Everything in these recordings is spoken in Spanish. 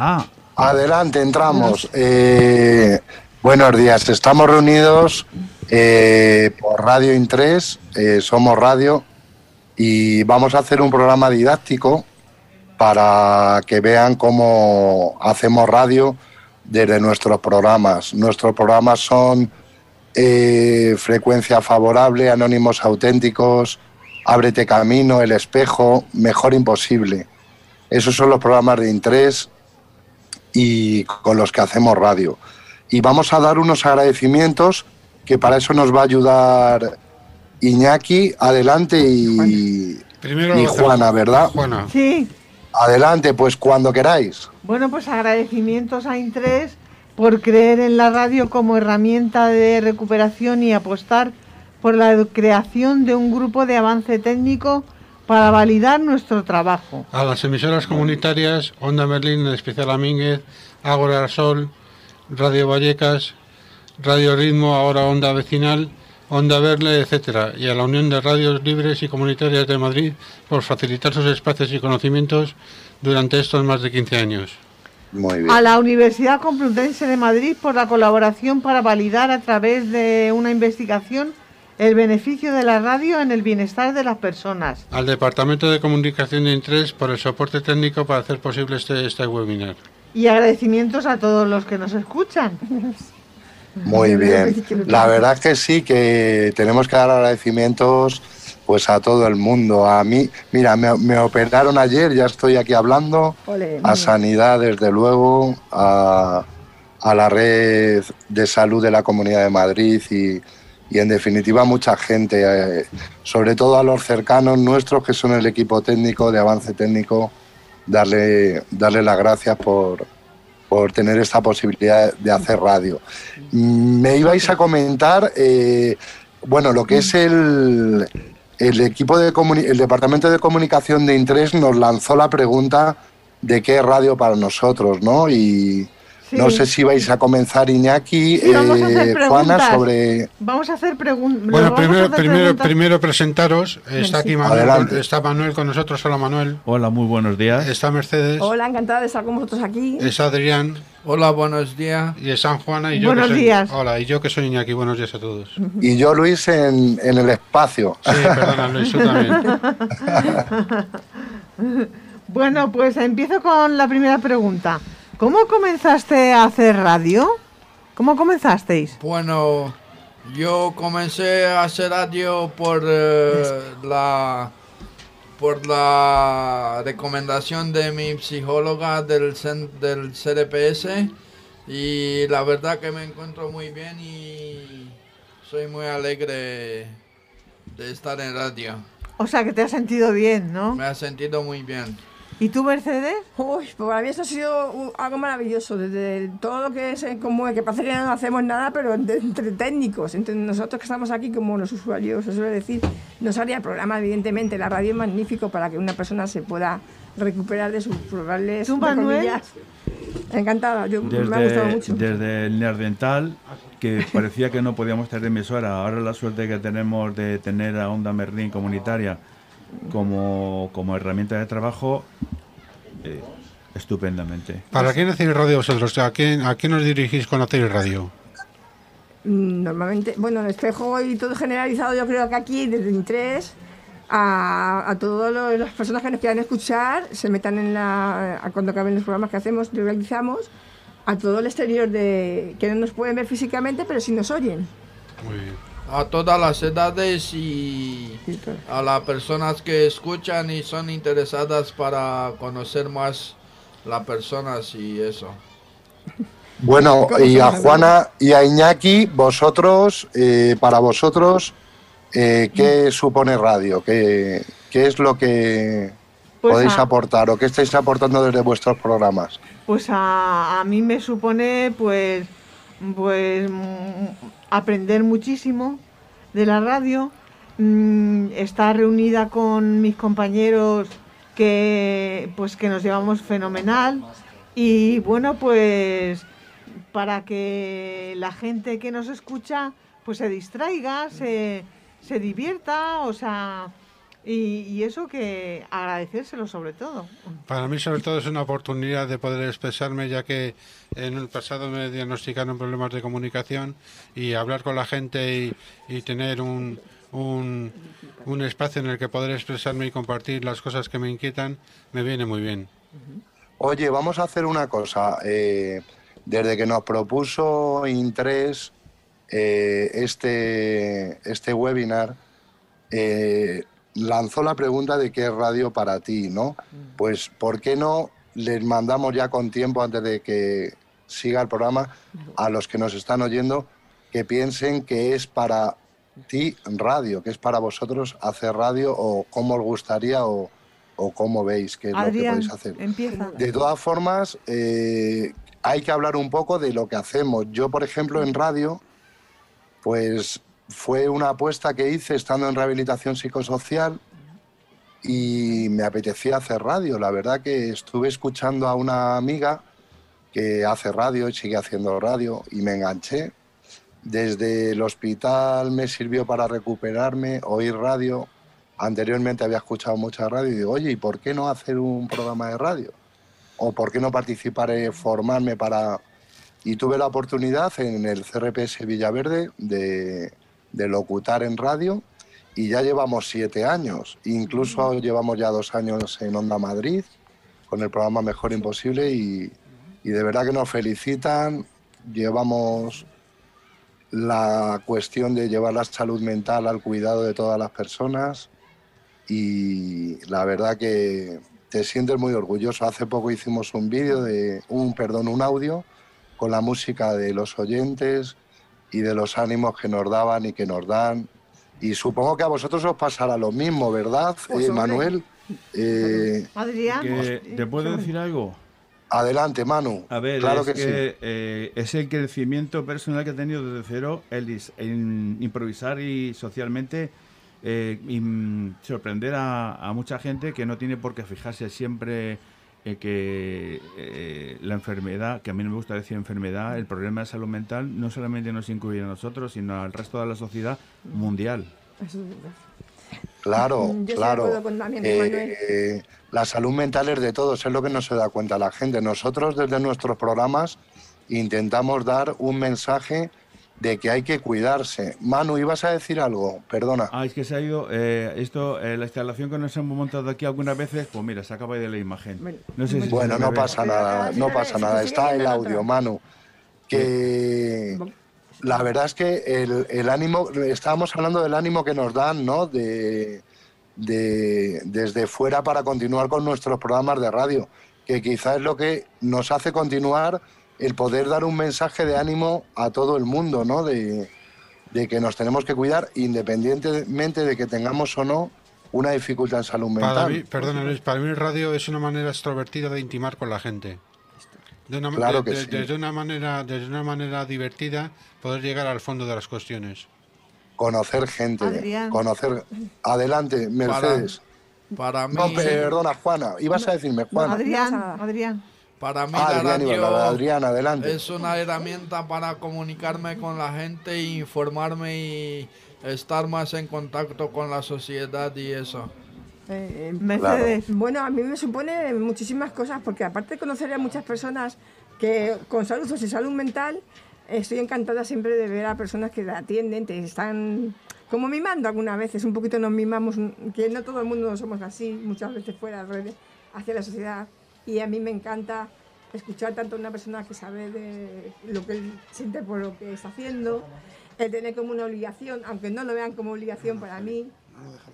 Ah. Adelante, entramos. Eh, buenos días, estamos reunidos eh, por Radio Intres, eh, somos radio, y vamos a hacer un programa didáctico para que vean cómo hacemos radio desde nuestros programas. Nuestros programas son eh, Frecuencia Favorable, Anónimos Auténticos, Ábrete Camino, El Espejo, Mejor Imposible. Esos son los programas de interés y con los que hacemos radio. Y vamos a dar unos agradecimientos que para eso nos va a ayudar Iñaki, adelante y, Primero y Juana, ¿verdad? Juana. Sí. Adelante, pues cuando queráis. Bueno, pues agradecimientos a Intres por creer en la radio como herramienta de recuperación y apostar por la creación de un grupo de avance técnico para validar nuestro trabajo. A las emisoras comunitarias, Onda Berlín, en especial a Mínguez, Ágora Sol, Radio Vallecas, Radio Ritmo, ahora Onda Vecinal, Onda Verle, etcétera, y a la Unión de Radios Libres y Comunitarias de Madrid por facilitar sus espacios y conocimientos durante estos más de 15 años. Muy bien. A la Universidad Complutense de Madrid por la colaboración para validar a través de una investigación el beneficio de la radio en el bienestar de las personas. Al Departamento de Comunicación de Intres por el soporte técnico para hacer posible este, este webinar. Y agradecimientos a todos los que nos escuchan. Muy bien. La verdad es que sí, que tenemos que dar agradecimientos pues a todo el mundo. A mí, mira, me, me operaron ayer, ya estoy aquí hablando, a Sanidad, desde luego, a, a la red de salud de la Comunidad de Madrid y, y en definitiva mucha gente, eh, sobre todo a los cercanos nuestros que son el equipo técnico de avance técnico, darle, darle las gracias por, por tener esta posibilidad de hacer radio. Mm, Me ibais a comentar, eh, bueno, lo que es el, el equipo de el departamento de comunicación de Intres nos lanzó la pregunta de qué radio para nosotros, ¿no? Y Sí. no sé si vais a comenzar Iñaki, Sí, vamos a hacer eh. Juana, sobre Vamos a hacer preguntas. Bueno, primero, primero, primero presentaros. Está aquí Manuel, está Manuel con nosotros. Hola Manuel. Hola, muy buenos días. Está Mercedes. Hola, encantada de estar con vosotros aquí. Es Adrián. Hola, buenos días. Y es San Juana. Y yo Buenos que soy, días. Hola, y yo que soy Iñaki. Buenos días a todos. Sí, y yo Luis en, en el espacio. perdona Luis, tú también. Bueno, pues empiezo con la primera pregunta. ¿Cómo comenzaste a hacer radio? ¿Cómo comenzasteis? Bueno, yo comencé a hacer radio por eh, la por la recomendación de mi psicóloga del del CDPS y la verdad que me encuentro muy bien y soy muy alegre de estar en radio. O sea, que te has sentido bien, ¿no? Me ha sentido muy bien. ¿Y tú, Mercedes? Uy, pues para mí esto ha sido un- algo maravilloso, desde todo lo que es eh, como que parece que no hacemos nada, pero de- entre técnicos, entre nosotros que estamos aquí como los usuarios, se suele decir, no salía el programa, evidentemente, la radio es magnífico para que una persona se pueda recuperar de sus probables ¿Tú, Manuel? Encantada, yo, me ha gustado Desde, mucho. desde el Neardental, que parecía que no podíamos tener emisora, ahora la suerte que tenemos de tener a Onda Merlín comunitaria como, como herramienta de trabajo, eh, estupendamente. ¿Para quién hacéis radio vosotros? ¿A quién, ¿A quién os dirigís cuando hacéis radio? Mm, Normalmente, bueno, el espejo y todo generalizado, yo creo que aquí, desde Intres, a, a todas las personas que nos quieran escuchar, se metan en la. a cuando acaben los programas que hacemos, que realizamos, a todo el exterior de. que no nos pueden ver físicamente, pero sí nos oyen. Muy bien. A todas las edades y a las personas que escuchan y son interesadas para conocer más las personas y eso. Bueno, ¿Cómo y a? Juana y a Iñaki, vosotros, eh, para vosotros, eh, ¿qué supone radio? ¿Qué, qué es lo que Pues podéis a- aportar o qué estáis aportando desde vuestros programas? Pues a, a mí me supone, pues, pues mm, aprender muchísimo de la radio, mm, estar reunida con mis compañeros que, pues, que nos llevamos fenomenal. Y bueno, pues para que la gente que nos escucha, pues se distraiga, se, se divierta, o sea, Y, y eso que agradecérselo sobre todo. Para mí, sobre todo, es una oportunidad de poder expresarme, ya que en el pasado me diagnosticaron problemas de comunicación y hablar con la gente y, y tener un, un, un espacio en el que poder expresarme y compartir las cosas que me inquietan me viene muy bien. Oye, vamos a hacer una cosa. eh, desde que nos propuso Intres eh, este, este webinar, eh, lanzó la pregunta de qué es radio para ti, ¿no? Pues, ¿por qué no les mandamos ya con tiempo antes de que siga el programa a los que nos están oyendo que piensen que es para ti radio, que es para vosotros hacer radio o cómo os gustaría o, o cómo veis que es lo que podéis hacer? empieza. De todas formas, eh, hay que hablar un poco de lo que hacemos. Yo, por ejemplo, en radio, pues fue una apuesta que hice estando en rehabilitación psicosocial y me apetecía hacer radio. La verdad que estuve escuchando a una amiga que hace radio y sigue haciendo radio y me enganché. Desde el hospital me sirvió para recuperarme, oír radio. Anteriormente había escuchado mucha radio y digo, oye, ¿y por qué no hacer un programa de radio? ¿O por qué no participar, eh, formarme para...? Y tuve la oportunidad en el CRPS Villaverde de, de locutar en radio y ya llevamos siete años. Incluso llevamos ya dos años en Onda Madrid con el programa Mejor Imposible y, y de verdad que nos felicitan. Llevamos la cuestión de llevar la salud mental al cuidado de todas las personas y la verdad que te sientes muy orgulloso. Hace poco hicimos un vídeo de un perdón, un audio con la música de los oyentes y de los ánimos que nos daban y que nos dan. Y supongo que a vosotros os pasará lo mismo, ¿verdad, Pues, eh. Manuel? Eh, Adrián, Que, ¿Te puedo decir algo? adelante, Manu. A ver, claro es que, que, sí. eh, es el crecimiento personal que he tenido desde cero, el dis- en improvisar y socialmente eh, y, mm, sorprender a, a mucha gente que no tiene por qué fijarse siempre en que eh, la enfermedad, que a mí no me gusta decir enfermedad, el problema de salud mental no solamente nos incluye a nosotros, sino al resto de la sociedad mundial. Eso es verdad. Claro, Yo claro. Eh, eh, la salud mental es de todos, es lo que no se da cuenta la gente. Nosotros desde nuestros programas intentamos dar un mensaje de que hay que cuidarse. Manu, ibas a decir algo, perdona. Ah, es que se ha ido. eh, esto, eh, la instalación que nos hemos montado aquí algunas veces, pues mira, se acaba de la imagen. Bueno, no sé si Bueno, no pasa nada, no pasa nada. Está el audio. Manu. Que la verdad es que el, el ánimo, estábamos hablando del ánimo que nos dan, ¿no? De, de- desde fuera para continuar con nuestros programas de radio, que quizás es lo que nos hace continuar el poder dar un mensaje de ánimo a todo el mundo, ¿no? De, de que nos tenemos que cuidar independientemente de que tengamos o no una dificultad en salud mental. Para mí, perdona Luis, para mí el radio es una manera extrovertida de intimar con la gente. De una, Claro de- que de- sí. desde una manera, desde una manera divertida, poder llegar al fondo de las cuestiones. conocer gente, Adrián. conocer. Adelante, Mercedes. Para mí, No, perdona, Juana. Ibas a decirme, Juana. Adrián, No. Adrián. Para mí Ah, la Adrián, radio hablar. Adrián, adelante. es una herramienta para comunicarme con la gente, informarme y estar más en contacto con la sociedad y eso. Eh, Mercedes. Bueno, a mí me supone muchísimas cosas, porque aparte de conocer a muchas personas que con salud o sin salud mental, estoy encantada siempre de ver a personas que la atienden, te están como mimando algunas veces, un poquito nos mimamos, que no todo el mundo somos así, muchas veces fuera redes, hacia la sociedad. Y a mí me encanta escuchar tanto a una persona que sabe de lo que él siente por lo que está haciendo, el tener como una obligación, aunque no lo vean como obligación para mí,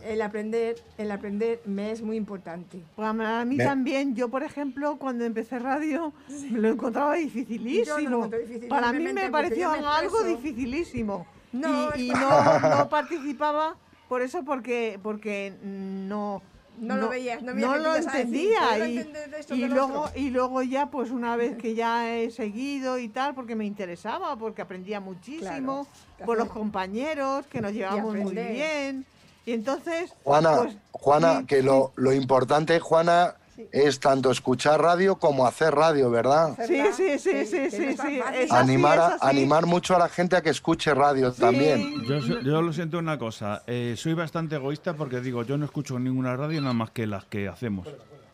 el aprender, el aprender me es muy importante. Pues a mí también, yo por ejemplo, cuando empecé radio, me lo encontraba dificilísimo. Yo no lo encontré difícil, Para mí me pareció me algo dificilísimo. No, y y no, no participaba por eso, porque, porque no... No lo veías, no no lo decir, entendía "Puedo y, y luego otro". y luego ya pues una vez que ya he seguido y tal porque me interesaba porque aprendía muchísimo Claro. por los compañeros que nos llevamos muy bien y entonces Juana, pues, Juana, sí, que sí. lo, lo importante, Juana, es tanto escuchar radio como hacer radio, ¿verdad? Sí, sí, sí, sí, sí, sí. fácil. Es así, animar, a- es así. animar mucho a la gente a que escuche radio también. Yo, yo lo siento una cosa, eh, soy bastante egoísta porque digo, yo no escucho ninguna radio nada más que las que hacemos.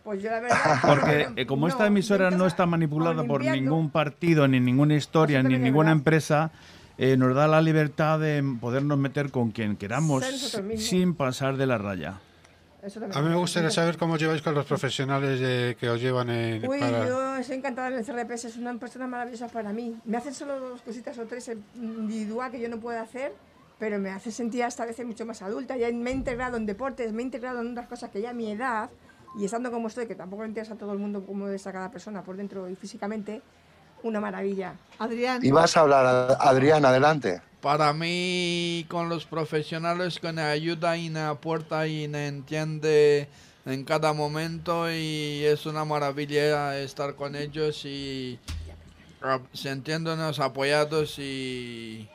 Pues yo la verdad. Porque eh, como esta emisora no está manipulada por ningún partido, ni ninguna historia, ni ninguna verdad. empresa, eh, nos da la libertad de podernos meter con quien queramos sin pasar de la raya. A mí me gustaría saber cómo lleváis con los profesionales de- que os llevan en, Uy, para... yo estoy encantada en el CRPS, es una persona maravillosa para mí. Me hacen solo dos cositas o tres individual que yo no puedo hacer, pero me hace sentir hasta a veces mucho más adulta. Ya me he integrado en deportes, me he integrado en otras cosas que ya a mi edad, y estando como estoy, que tampoco le interesa a todo el mundo cómo está cada persona por dentro y físicamente, una maravilla. Adrián, Y vas a hablar, Adrián, adelante. Para mí, con los profesionales que me ayudan y me aportan y me entiende en cada momento y es una maravilla estar con ellos y ah, sintiéndonos apoyados y,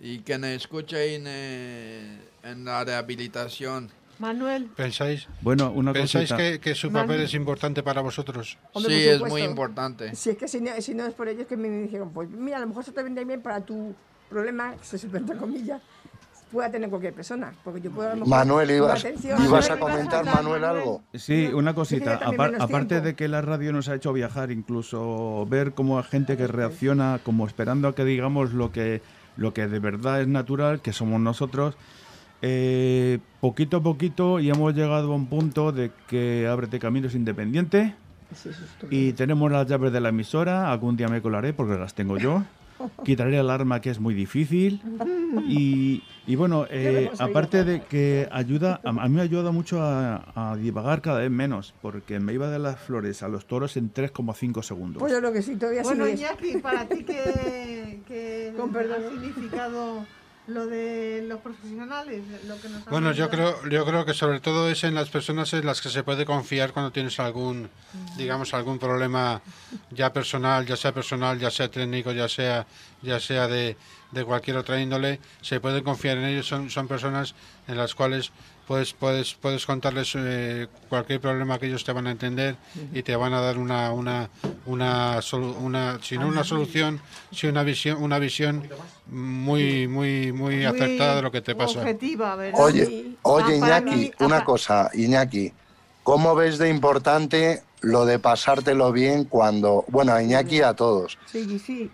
y que me escuchen en la rehabilitación. Manuel, ¿Pensáis, Bueno, una ¿pensáis que, que su papel es importante para vosotros? Hombre, sí, es muy importante. Si es que si no, si no es por ellos que me dijeron, pues mira, a lo mejor eso te vendría bien para tu problema, se supone entre comillas, pueda tener cualquier persona. Porque yo puedo a lo mejor. Manuel, ibas, atención- ibas a Manuel, comentar, ibas a hablar, Manuel, Manuel. algo. Sí, una cosita. Apar- aparte tiempo. de que la radio nos ha hecho viajar, incluso ver cómo hay gente que reacciona, como esperando a que digamos lo que, lo que de verdad es natural, que somos nosotros. Eh, poquito a poquito y hemos llegado a un punto de que Ábrete Camino es independiente Sí, eso es y tenemos las llaves de la emisora. Algún día me colaré porque las tengo yo. Quitaré el arma que es muy difícil. Y, y bueno, eh, aparte de que ayuda, a, a mí me ayuda mucho a, a divagar cada vez menos, porque me iba de las flores a los toros en 3,5 segundos. Pues yo lo que sí, todavía bueno. Iñaki, para ti que, que Con perdón. significado lo de los profesionales, lo que nos Bueno, yo creo, yo creo que sobre todo es en las personas en las que se puede confiar cuando tienes algún, digamos, algún problema ya personal, ya sea personal, ya sea técnico, ya sea, ya sea de, de cualquier otra índole, se puede confiar en ellos. Son, son personas en las cuales puedes, puedes, puedes contarles eh, cualquier problema que ellos te van a entender y te van a dar una, una, una, solu- una, si no una solución, si una visión, una visión muy, muy, muy acertada de lo que te pasa. Objetiva, ¿verdad? Oye, oye Ah, Iñaki, mí, una cosa, Iñaki, ¿cómo ves de importante lo de pasártelo bien cuando, bueno, a Iñaki y a todos, Sí, sí.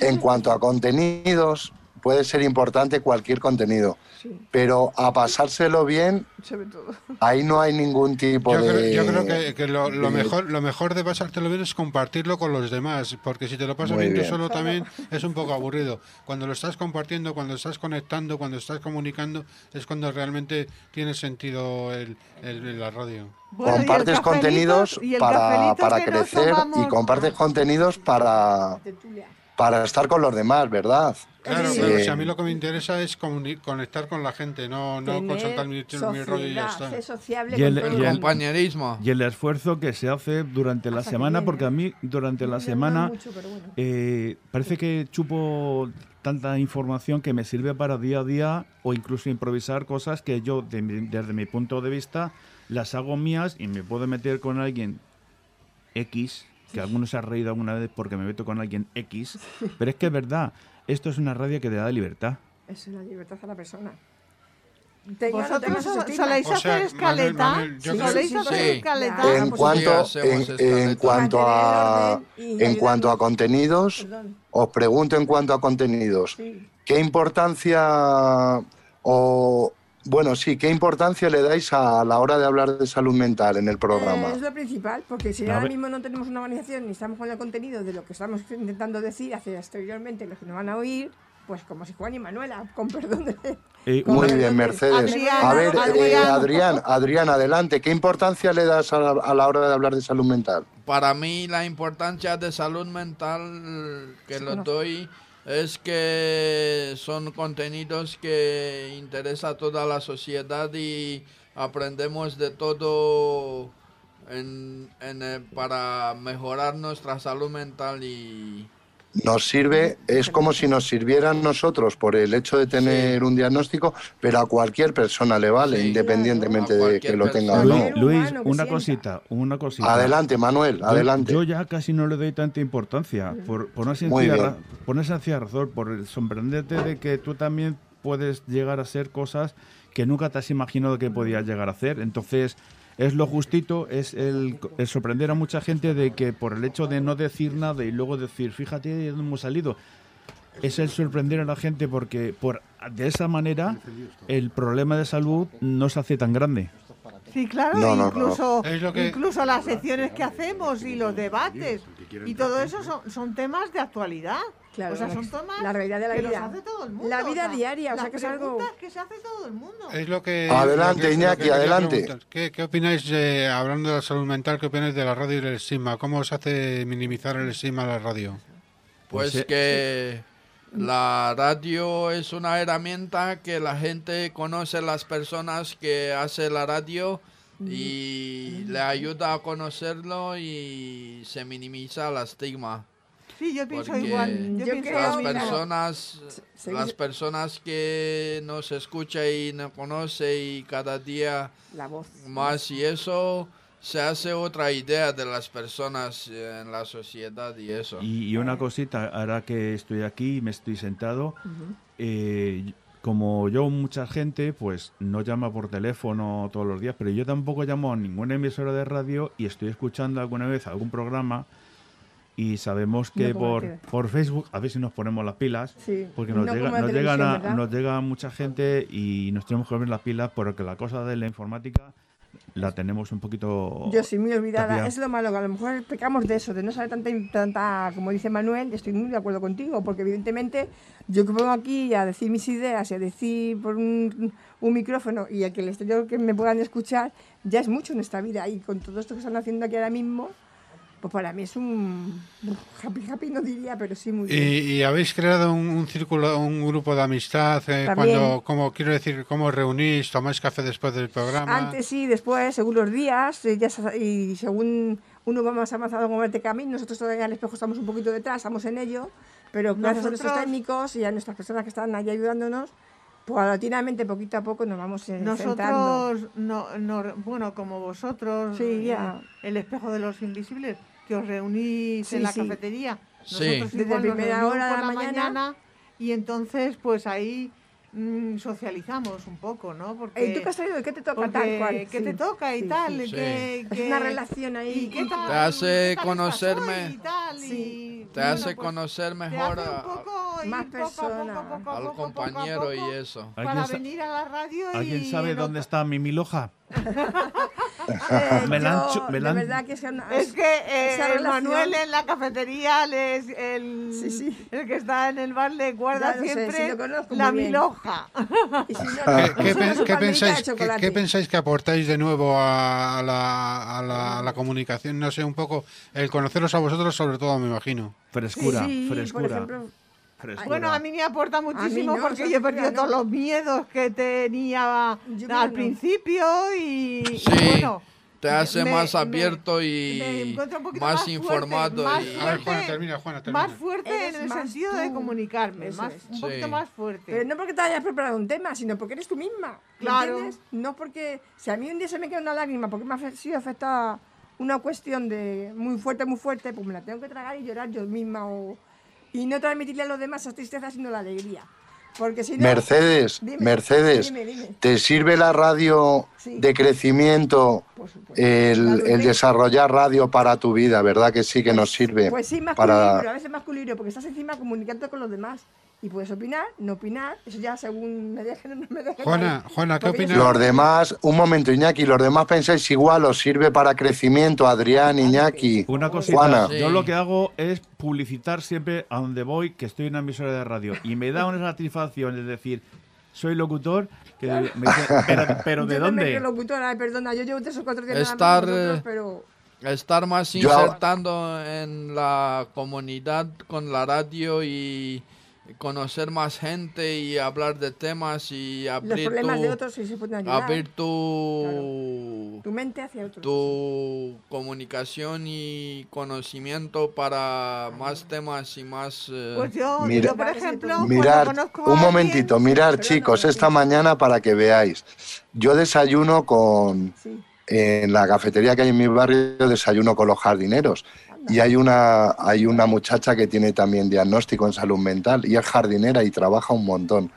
En cuanto a contenidos, puede ser importante cualquier contenido, Sí, pero a pasárselo bien, sobre todo. ahí no hay ningún tipo Yo, de... creo, yo creo que, que lo, lo de- mejor lo mejor de pasártelo bien es compartirlo con los demás, porque si te lo pasas Muy bien, tú solo también es un poco aburrido. Cuando lo estás compartiendo, cuando estás conectando, cuando estás comunicando, es cuando realmente tiene sentido el, el- la radio. Bueno, compartes cafelito- contenidos para, para crecer y compartes contenidos para, para estar con los demás, ¿verdad? Claro, Sí. claro, si a mí lo que me interesa es comuni- conectar con la gente, no, no consultar mi, mi rollo y ya está. sociable Y el- con el el-. Compañerismo. Y el esfuerzo que se hace durante la Hasta semana, porque a mí durante la No semana mucho, pero bueno. eh, parece que chupo tanta información que me sirve para día a día o incluso improvisar cosas que yo de mi- desde mi punto de vista las hago mías y me puedo meter con alguien X, que algunos se ha reído alguna vez porque me meto con alguien X, pero es que es verdad, esto es una radio que te da libertad. Es una libertad a la persona. ¿Vosotros soléis hacer escaleta? Manuel, Manuel, yo Sí, creo- ¿Soléis sí, hacer sí. escaleta? En cuanto, en, cuanto a en cuanto a contenidos, Perdón. os pregunto en cuanto a contenidos, Sí. ¿qué importancia o bueno, sí, qué importancia le dais a la hora de hablar de salud mental en el programa? Eh, es lo principal, porque si ahora mismo no tenemos una organización ni estamos con el contenido de lo que estamos intentando decir hacia exteriormente los que nos van a oír, pues como si Juan y Manuela, con perdón de... Eh, Con Muy perdón bien, de- Mercedes. Adrián, a ver, eh, Adrián. Adrián, Adrián, adelante. ¿Qué importancia le das a la, a la hora de hablar de salud mental? Para mí la importancia de salud mental que Sí, lo no. doy es que son contenidos que interesa a toda la sociedad y aprendemos de todo en, en, para mejorar nuestra salud mental y, nos sirve, es como si nos sirvieran nosotros por el hecho de tener un diagnóstico, pero a cualquier persona le vale, Sí. independientemente Claro. De que lo tenga o Luis, no. Luis, una cosita, una cosita. Adelante, Manuel, Yo- adelante. Yo, ya casi no le doy tanta importancia, por, por, una, Muy sencilla por una sencilla razón, por el sorprenderte de que tú también puedes llegar a hacer cosas que nunca te has imaginado que podías llegar a hacer. Entonces, es lo justito, es el, el sorprender a mucha gente de que por el hecho de no decir nada y luego decir, fíjate de dónde hemos salido, es el sorprender a la gente porque por de esa manera el problema de salud no se hace tan grande. Sí, claro, No, incluso, Es lo que- incluso las secciones que hacemos y los debates y todo eso son, son temas de actualidad. Claro, o sea, la- son temas la realidad de la que los vida. hace todo el mundo. La vida o sea, diaria, o sea, que es algo- que se hace todo el mundo. Es lo que. Adelante, lo que- lo Iñaki, que adelante. ¿Qué, qué opináis, eh, hablando de la salud mental, qué opináis de la radio y del estigma? ¿Cómo se hace minimizar el estigma a la radio? Pues Pues, eh, que la radio es una herramienta que la gente conoce las personas que hace la radio y le ayuda a conocerlo y se minimiza el estigma. Sí, yo pienso Porque igual. Yo, Yo pienso Las personas, se- las personas que nos escucha y nos conoce y cada día La voz. más y eso se hace otra idea de las personas en la sociedad y eso. Y, y una cosita, ahora que estoy aquí y me estoy sentado, eh, como yo mucha gente, pues no llama por teléfono todos los días, pero yo tampoco llamo a ninguna emisora de radio y estoy escuchando alguna vez algún programa y sabemos que No por, por Facebook, a ver si nos ponemos las pilas, Sí, porque nos, no llega, nos, llegan a- nos llega mucha gente y nos tenemos que poner las pilas porque la cosa de la informática la tenemos un poquito... Yo soy muy olvidada. tapia. Es lo malo, que a lo mejor pecamos de eso, de no saber tanta, tanta, como dice Manuel, estoy muy de acuerdo contigo, porque evidentemente yo que pongo aquí a decir mis ideas y a decir por un, un micrófono y a que el exterior que me puedan escuchar, ya es mucho en esta vida. Y con todo esto que están haciendo aquí ahora mismo, pues para mí es un happy, happy no diría, pero sí muy ¿Y, bien. y habéis creado un, un círculo, un grupo de amistad? eh, cuando, como quiero decir, ¿cómo reunís? ¿Tomáis café después del programa? Antes sí, después, según los días, eh, ya se- y según uno va más avanzado con este camino, nosotros todavía al espejo estamos un poquito detrás, estamos en ello, pero gracias a nuestros técnicos y a nuestras personas que están allí ayudándonos, paulatinamente, poquito a poco, nos vamos eh, sentando. Nosotros, no, no- bueno, como vosotros, Sí, eh, ya. el espejo de los invisibles, que os reunís Sí, en la sí. cafetería. Sí. Nosotros Desde igual nos primera hora de la mañana. y entonces pues ahí mm, socializamos un poco, ¿no? Porque, ¿Y tú qué has traído? ¿Qué te toca porque tal cual? qué Sí, te toca y sí, tal, sí. y que- Sí. Es una relación ahí. y qué tal, Te hace qué tal conocerme. y tal, Sí. y, Te bueno, hace pues, conocer te mejor hace un a- poco Más a poco, persona. poco a al poco, poco a compañero poco, y eso. para ¿Alguien sa- venir a la radio y ¿Alguien sabe en dónde está mi miloja? Eh, Me la han yo, chu- me de la han- verdad que es una... Es que eh, Manuel en la cafetería le es el, Sí, sí. el que está en el bar le guarda sé, siempre la miloja. si no, ¿Qué, pensáis, qué- pensáis que aportáis de nuevo a, la, a la- a la comunicación? No sé, un poco el conoceros a vosotros, sobre todo, me imagino. Frescura, Sí, por frescura. ejemplo, frescura. Bueno, a mí me aporta muchísimo no, porque yo he perdido no. todos los miedos que tenía Yo al no. principio y, y Sí, bueno, te hace me- más me- abierto me y poquito más, más fuerte, informado. más y- A ver, fuerte. Juana, termina, Juana, termina. más fuerte Eres en el sentido de tú. comunicarme, Eso más, un poquito Sí. más fuerte. Pero no porque te hayas preparado un tema, sino porque eres tú misma. ¿me Claro. entiendes? No porque. Si a mí un día se me queda una lágrima porque me ha sido afectada una cuestión de muy fuerte, muy fuerte, pues me la tengo que tragar y llorar yo misma. O, y no transmitirle a los demás esa tristeza, sino la alegría. Porque si no. Mercedes, Dime, Mercedes, dime, dime. ¿te sirve la radio Sí. de crecimiento el, desarrollar radio para tu vida? ¿Verdad que sí que nos sirve? Pues sí, más para... pero a veces más porque estás encima comunicando con los demás. Y puedes opinar, no opinar, eso ya según me dejen o no me dejen. Juana, ahí. Juana, ¿qué opinas? Los demás, un momento Iñaki, los demás pensáis igual, os sirve para crecimiento, Adrián, Iñaki, Una cosita, Juana. yo lo que hago es publicitar siempre a donde voy que estoy en una emisora de radio y me da una satisfacción, es decir, soy locutor, que me dicen, pero, pero ¿de Yo dónde? soy locutora, ay, perdona, yo llevo tres o cuatro días nada más Estar, eh, pero estar más Yo- insertando en la comunidad con la radio y conocer más gente y hablar de temas y Los abrir problemas tu, de otros sí se pueden ayudar. abrir tu, Tu mente hacia otros. tu comunicación y conocimiento para más temas y más... eh, Pues yo, Mira- yo, por ejemplo, conozco a un alguien- momentito, mirar chicos, esta mañana para que veáis. Yo desayuno con, Sí. en la cafetería que hay en mi barrio, desayuno con los jardineros. Y hay una, hay una muchacha que tiene también diagnóstico en salud mental y es jardinera y trabaja un montón.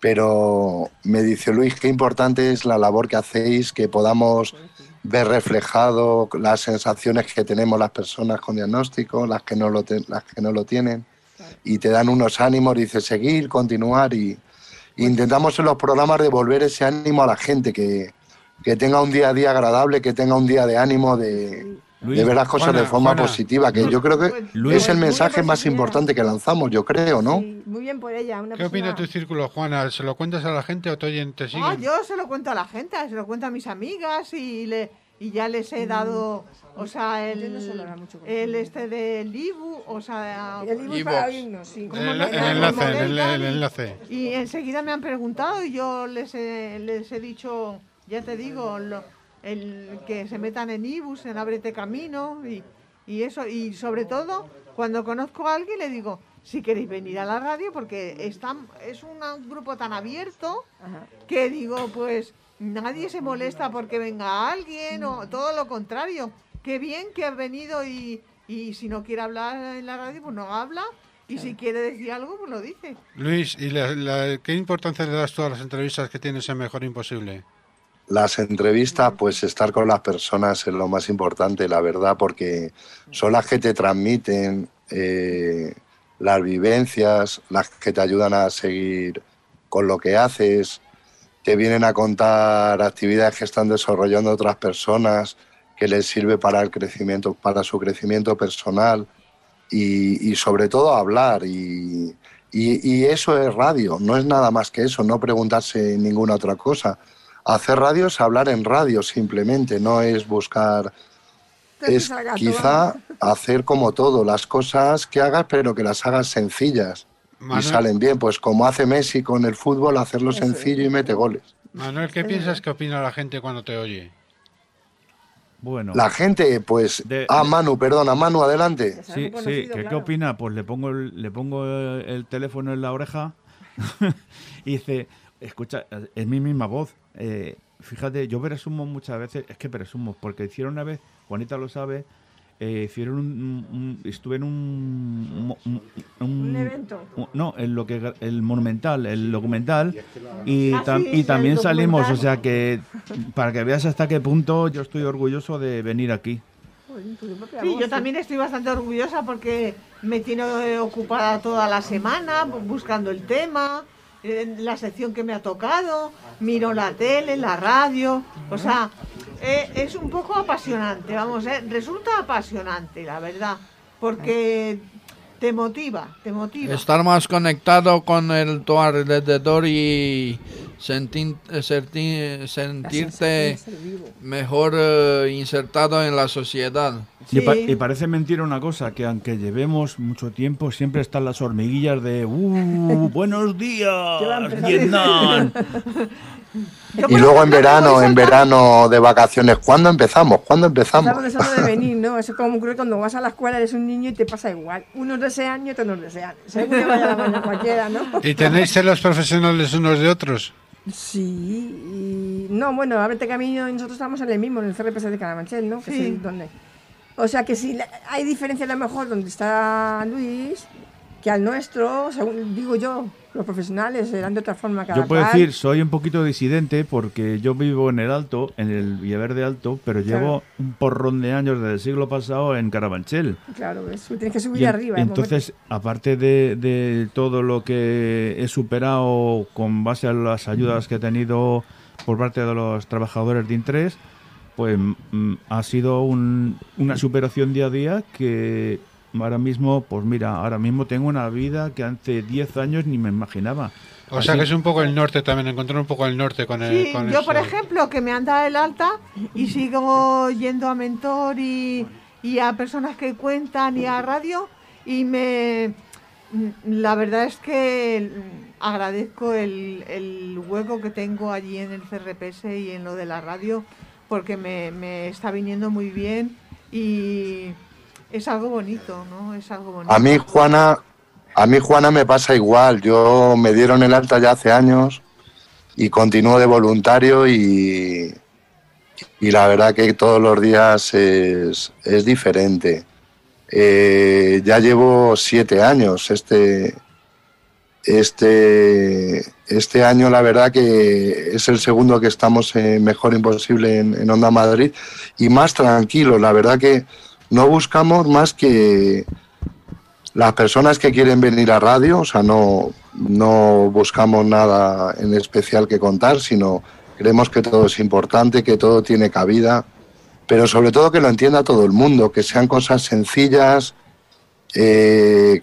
Pero me dice Luis, qué importante es la labor que hacéis, que podamos ver reflejado las sensaciones que tenemos las personas con diagnóstico, las que no lo, te- las que no lo tienen. Y te dan unos ánimos, dice seguir, continuar. Y, y intentamos en los programas devolver ese ánimo a la gente, que, que tenga un día a día agradable, que tenga un día de ánimo, de, Luis, de ver las cosas Juana, de forma Juana. positiva, que yo creo que Luis. es el Muy mensaje más positiva. importante que lanzamos, yo creo, ¿no? Sí, muy bien por ella. Una ¿Qué opina persona- tu círculo, Juana? ¿Se lo cuentas a la gente o te oyen, te siguen? Ah, yo se lo cuento a la gente, se lo cuento a mis amigas y le y ya les he dado, o sea, el, el este del Ibu, o sea, El Evox. para oírnos, sí. El, el enlace, el, el y- enlace. Y enseguida me han preguntado y yo les he, les he dicho, ya te digo, lo- el, que se metan en Ibus, en Ábrete Camino y, y eso. Y sobre todo, cuando conozco a alguien le digo, si queréis venir a la radio, porque están, es un grupo tan abierto Ajá. que digo, pues nadie se molesta porque venga alguien o todo lo contrario. Qué bien que ha venido y, y si no quiere hablar en la radio, pues no habla. Y si quiere decir algo, pues lo dice. Luis, ¿y la- la- qué importancia le das tú a las entrevistas que tienes en Mejor Imposible? Las entrevistas, pues estar con las personas es lo más importante, la verdad, porque son las que te transmiten eh, las vivencias, las que te ayudan a seguir con lo que haces, te vienen a contar actividades que están desarrollando otras personas, que les sirve para el crecimiento, para su crecimiento personal y, y sobre todo hablar. Y, y- y eso es radio, no es nada más que eso, no preguntarse ninguna otra cosa. Hacer radio es hablar en radio simplemente, no es buscar, es quizá hacer como todo, las cosas que hagas pero que las hagas sencillas y salen bien, pues como hace Messi con el fútbol, hacerlo Eso sencillo y mete goles. Manuel, ¿qué piensas que opina la gente cuando te oye? Bueno, La gente, pues... De- ah, Manu, perdona, Manu, adelante. Sí, sí, ¿qué, opina? Pues le pongo el, le pongo el, el teléfono en la oreja y dice, escucha, es mi misma voz. Eh, fíjate, yo presumo muchas veces, es que presumo, porque hicieron una vez, Juanita lo sabe, eh, hicieron un, un- estuve en un, un, Un evento. un- no, en lo que el monumental, el documental y, Ah, tam- sí, y el también salimos, o sea que para que veas hasta qué punto yo estoy orgulloso de venir aquí. Propia Sí, yo también estoy bastante orgullosa porque me tiene ocupada toda la semana bu- buscando el tema, la sección que me ha tocado, miro la tele, la radio, o sea, eh, es un poco apasionante, vamos, eh, resulta apasionante, la verdad, porque te motiva, te motiva. Estar más conectado con el tu alrededor y sentir, sentir- sentirte ser vivo. mejor eh, insertado en la sociedad. Y, pa- Sí. y parece mentira una cosa, que aunque llevemos mucho tiempo, siempre están las hormiguillas de ¡Uh! ¡Buenos días! ¡Vietnam! Y luego en verano, en verano de vacaciones, ¿cuándo empezamos? ¿Cuándo empezamos? Estamos deseando de venir, ¿no? Eso es como ocurre cuando vas a la escuela, eres un niño y te pasa igual. Unos desean y otros no desean. Según que vaya la mañana cualquiera, ¿no? ¿Y tenéis celos profesionales unos de otros? Sí, y... No, bueno, Ábrete Camino y nosotros estamos en el mismo, en el CRPS de Carabanchel, ¿no? Que Sí. es donde... O sea que sí, la- hay diferencia a lo mejor donde está Luis que al nuestro, según digo yo, los profesionales serán de otra forma cada Yo puedo cual. decir, soy un poquito disidente porque yo vivo en el Alto, en el Villaverde Alto, pero llevo un porrón de años desde el siglo pasado en Carabanchel. Claro, ves, tienes que subir Y arriba. entonces, aparte de, de todo lo que he superado con base a las ayudas que he tenido por parte de los trabajadores de Intres, pues mm, ha sido un- una superación día a día que ahora mismo, pues mira, ahora mismo tengo una vida que hace 10 años ni me imaginaba. O sea que es un poco el norte también, encontrar un poco el norte con el... Sí, con yo eso. por ejemplo, que me han dado el alta y sigo yendo a mentor y, y a personas que cuentan y a radio y me, La verdad es que agradezco el, el hueco que tengo allí en el CRPS y en lo de la radio, porque me, me está viniendo muy bien y es algo bonito, ¿no? Es algo bonito. A mí, Juana, a mí, Juana, me pasa igual. Yo me dieron el alta ya hace años y continúo de voluntario y, y la verdad que todos los días es, es diferente. Eh, ya llevo siete años. Este, este, este año, la verdad que es el segundo que estamos en Mejor Imposible en, en Onda Madrid y más tranquilo. La verdad que no buscamos más que las personas que quieren venir a radio, o sea, no, no buscamos nada en especial que contar, sino creemos que todo es importante, que todo tiene cabida, pero sobre todo que lo entienda todo el mundo, que sean cosas sencillas, eh,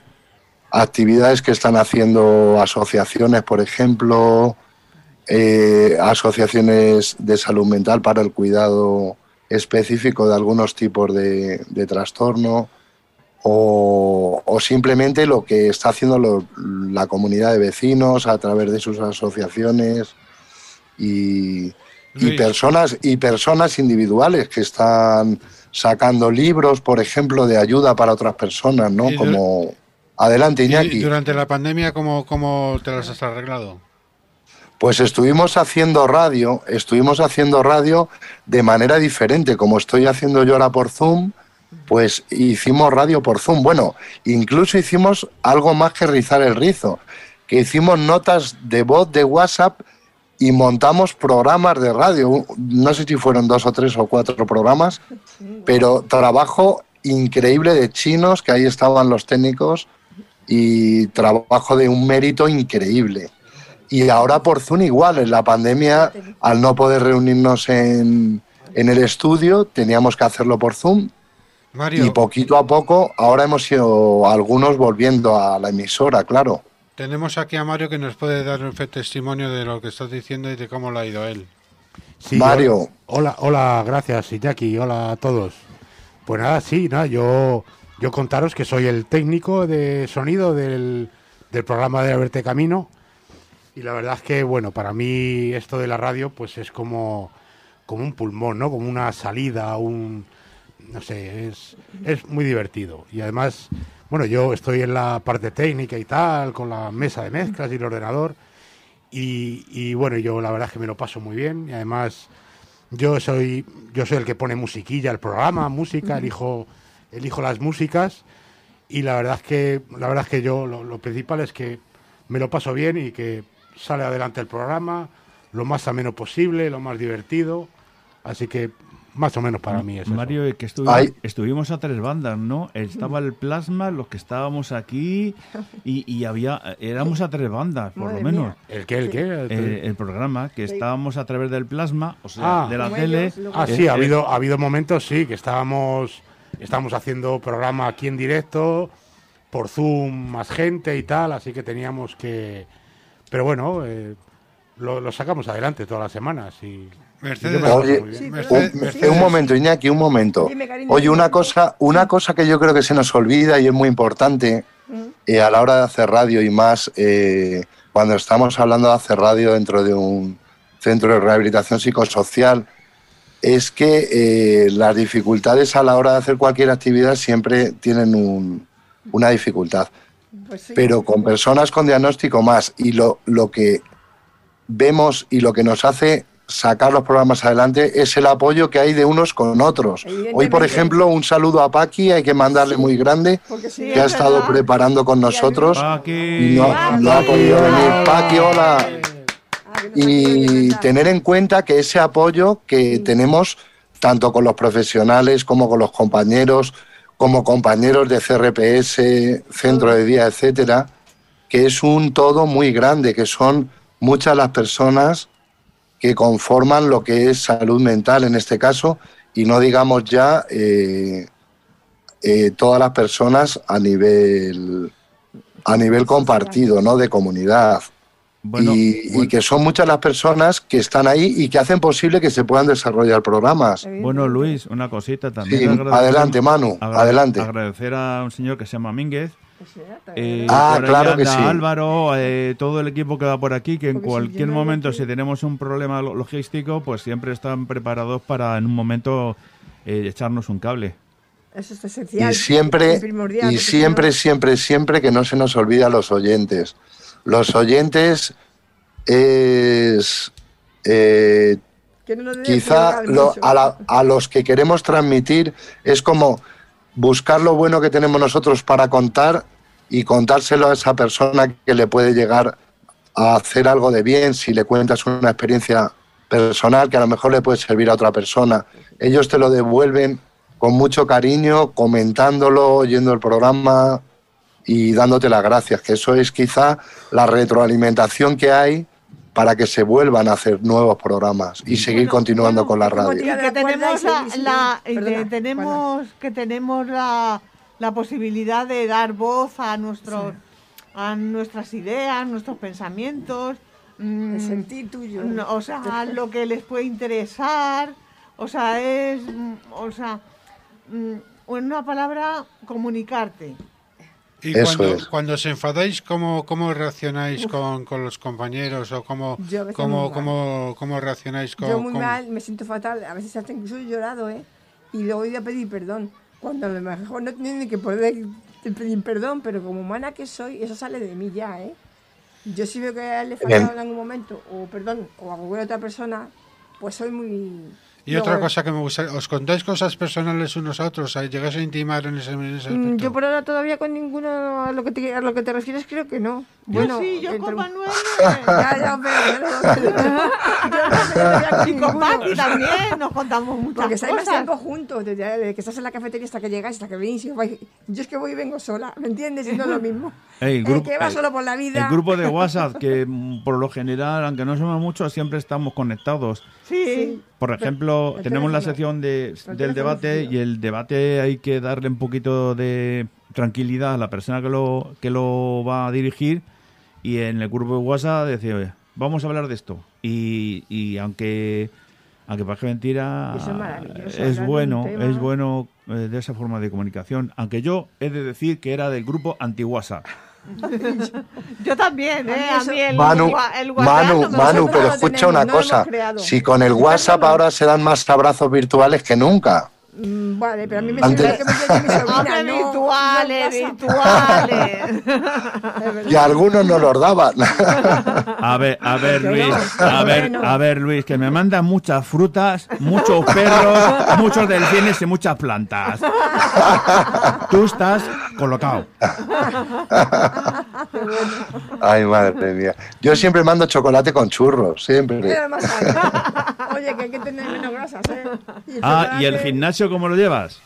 actividades que están haciendo asociaciones, por ejemplo, eh, asociaciones de salud mental para el cuidado específico de algunos tipos de, de trastorno o, o simplemente lo que está haciendo lo- la comunidad de vecinos a través de sus asociaciones y, y personas y personas individuales que están sacando libros, por ejemplo, de ayuda para otras personas, ¿no? Y Como adelante Y Iñaki. durante la pandemia, ¿cómo, ¿cómo te las has arreglado? Pues estuvimos haciendo radio, estuvimos haciendo radio de manera diferente, como estoy haciendo yo ahora por Zoom, pues hicimos radio por Zoom. Bueno, incluso hicimos algo más que rizar el rizo, que hicimos notas de voz de WhatsApp y montamos programas de radio. No sé si fueron dos o tres o cuatro programas, pero trabajo increíble de chinos, que ahí estaban los técnicos, y trabajo de un mérito increíble. Y ahora por Zoom igual, en la pandemia, al no poder reunirnos en, en el estudio, teníamos que hacerlo por Zoom. Mario, Y poquito a poco, ahora hemos ido algunos volviendo a la emisora, claro. tenemos aquí a Mario que nos puede dar un fe testimonio de lo que estás diciendo y de cómo le ha ido él. Sí, Mario. Hola, hola, gracias Iñaki, hola a todos. Pues nada, sí, nada, yo, yo contaros que soy el técnico de sonido del, del programa de Verte Camino y la verdad es que, bueno, para mí esto de la radio pues es como, como un pulmón, ¿no? Como una salida, un... no sé, es, es muy divertido. Y además, bueno, yo estoy en la parte técnica y tal, con la mesa de mezclas y el ordenador. Y, y bueno, yo la verdad es que me lo paso muy bien. Y además, yo soy, yo soy el que pone musiquilla al programa, música, elijo, elijo las músicas. Y la verdad es que, la verdad es que yo lo, lo principal es que me lo paso bien y que sale adelante el programa lo más ameno posible, lo más divertido. Así que más o menos para mí es eso. Mario, eh, que estuvimos, a tres bandas, ¿no? Estaba el plasma, los que estábamos aquí, y, y había éramos a tres bandas, por Madre lo menos. mía. ¿El qué? ¿El qué? El- Eh, el programa, que estábamos a través del plasma, o sea, Ah. de la tele. ellos, lo Ah, eh, sí, ha eh, habido, ha habido momentos, sí, que estábamos, estábamos haciendo programa aquí en directo, por Zoom, más gente y tal, así que teníamos que... Pero bueno, eh, lo, lo sacamos adelante todas las semanas y... Mercedes, paso Oye, muy bien. Sí, Mercedes, Un, Mercedes, un momento, Iñaki, un momento. Dime, cariño. Oye, una cosa, una cosa que yo creo que se nos olvida y es muy importante eh, a la hora de hacer radio y más eh, cuando estamos hablando de hacer radio dentro de un centro de rehabilitación psicosocial, es que eh, las dificultades a la hora de hacer cualquier actividad siempre tienen un- una dificultad Pues sí. pero con personas con diagnóstico más. Y lo, lo que vemos y lo que nos hace sacar los programas adelante es el apoyo que hay de unos con otros. Hoy, por ejemplo, un saludo a Paqui, hay que mandarle muy grande, sí, que ha es estado verdad. preparando con nosotros Paqui. y no, no ha podido venir. Paqui, hola. Ah, Y tener en cuenta que ese apoyo que tenemos tanto con los profesionales como con los compañeros, como compañeros de CRPS, centro de día, etcétera, que es un todo muy grande, que son muchas las personas que conforman lo que es salud mental en este caso, y no digamos ya eh, eh, todas las personas a nivel a nivel compartido, ¿no? De comunidad. Bueno, y, que son muchas las personas que están ahí y que hacen posible que se puedan desarrollar programas. bueno, Luis, una cosita también. Sí, adelante, Manu, agra- adelante. Agradecer a un señor que se llama Mínguez, era, Eh, Ah, claro que sí. Álvaro, eh, todo el equipo que va por aquí, que en Porque cualquier momento, si tenemos un problema lo- logístico, pues siempre están preparados para en un momento eh, echarnos un cable. Eso es esencial. Y siempre, es y siempre, siempre, siempre que no se nos olvide a los oyentes. Los oyentes es eh, no quizá lo- a, la- a los que queremos transmitir es como buscar lo bueno que tenemos nosotros para contar y contárselo a esa persona que le puede llegar a hacer algo de bien si le cuentas una experiencia personal que a lo mejor le puede servir a otra persona. Ellos te lo devuelven con mucho cariño, comentándolo, oyendo el programa y dándote las gracias, que eso es quizá la retroalimentación que hay para que se vuelvan a hacer nuevos programas y seguir Bueno, continuando bueno, con la radio. que tenemos la, que tenemos que tenemos la, la posibilidad de dar voz a nuestros a nuestras ideas, nuestros pensamientos, mm, El sentir tuyo. o sea, lo que les puede interesar, o sea, es, mm, o sea, mm, en una palabra, comunicarte. Y Eso cuando, es. cuando os enfadáis, ¿cómo, cómo reaccionáis con, con los compañeros? ¿O cómo, cómo, muy mal. cómo, cómo reaccionáis con...? Yo muy con- mal, me siento fatal. A veces hasta incluso he llorado, ¿eh? Y luego he ido a pedir perdón. Cuando a lo mejor no tiene ni que poder pedir perdón, pero como humana que soy, eso sale de mí ya, ¿eh? Yo si veo que le he fallado en algún momento, o perdón, o a cualquier otra persona, pues soy muy... Y Luego, otra cosa que me gustaría, ¿os contáis cosas personales unos a otros? ¿Llegáis a intimar en ese, en ese mm, aspecto? Yo por ahora todavía con ninguno a lo que te, a lo que te refieres creo que no. Yo sí, yo entre- con Manuel. Ya, ya, pero ya lo- yo no con Y con ninguno. Paqui también nos contamos muchas Porque estáis más tiempo juntos, desde, desde que estás en la cafetería hasta que llegáis, hasta que venís. y os vais. Yo es que voy y vengo sola, ¿me entiendes? Y no es lo mismo. Ey, el, grupo- que va eh, solo por la vida. El grupo de WhatsApp, que por lo general, aunque no somos muchos, siempre estamos conectados. Sí. Sí. Por ejemplo, tenemos la sección de, El del debate y el debate hay que darle un poquito de tranquilidad a la persona que lo, que lo va a dirigir y en el grupo de WhatsApp decir, "Oye, vamos a hablar de esto. Y, y aunque, aunque parezca mentira, es es bueno, es bueno eh, de esa forma de comunicación. Aunque yo he de decir que era del grupo anti-WhatsApp. Yo también, ¿eh? A mí el, Manu, el WhatsApp Manu, Manu, pero escucha una cosa. Si con el WhatsApp ahora se dan más abrazos virtuales que nunca. Mm, Vale, pero a mí me Antes- sirve que me llegue mi sobrina. No- virtuales, no virtuales. Y algunos no los daban. A ver, a ver, Luis, no, a ver, a ver, Luis, que me mandan muchas frutas, muchos perros, muchos delfines y muchas plantas. Tú estás colocado. Ay, madre mía. Yo siempre mando chocolate con churros, siempre. Oye, que hay que tener menos grasas, ¿eh? Ah, ¿y el gimnasio cómo lo llevas?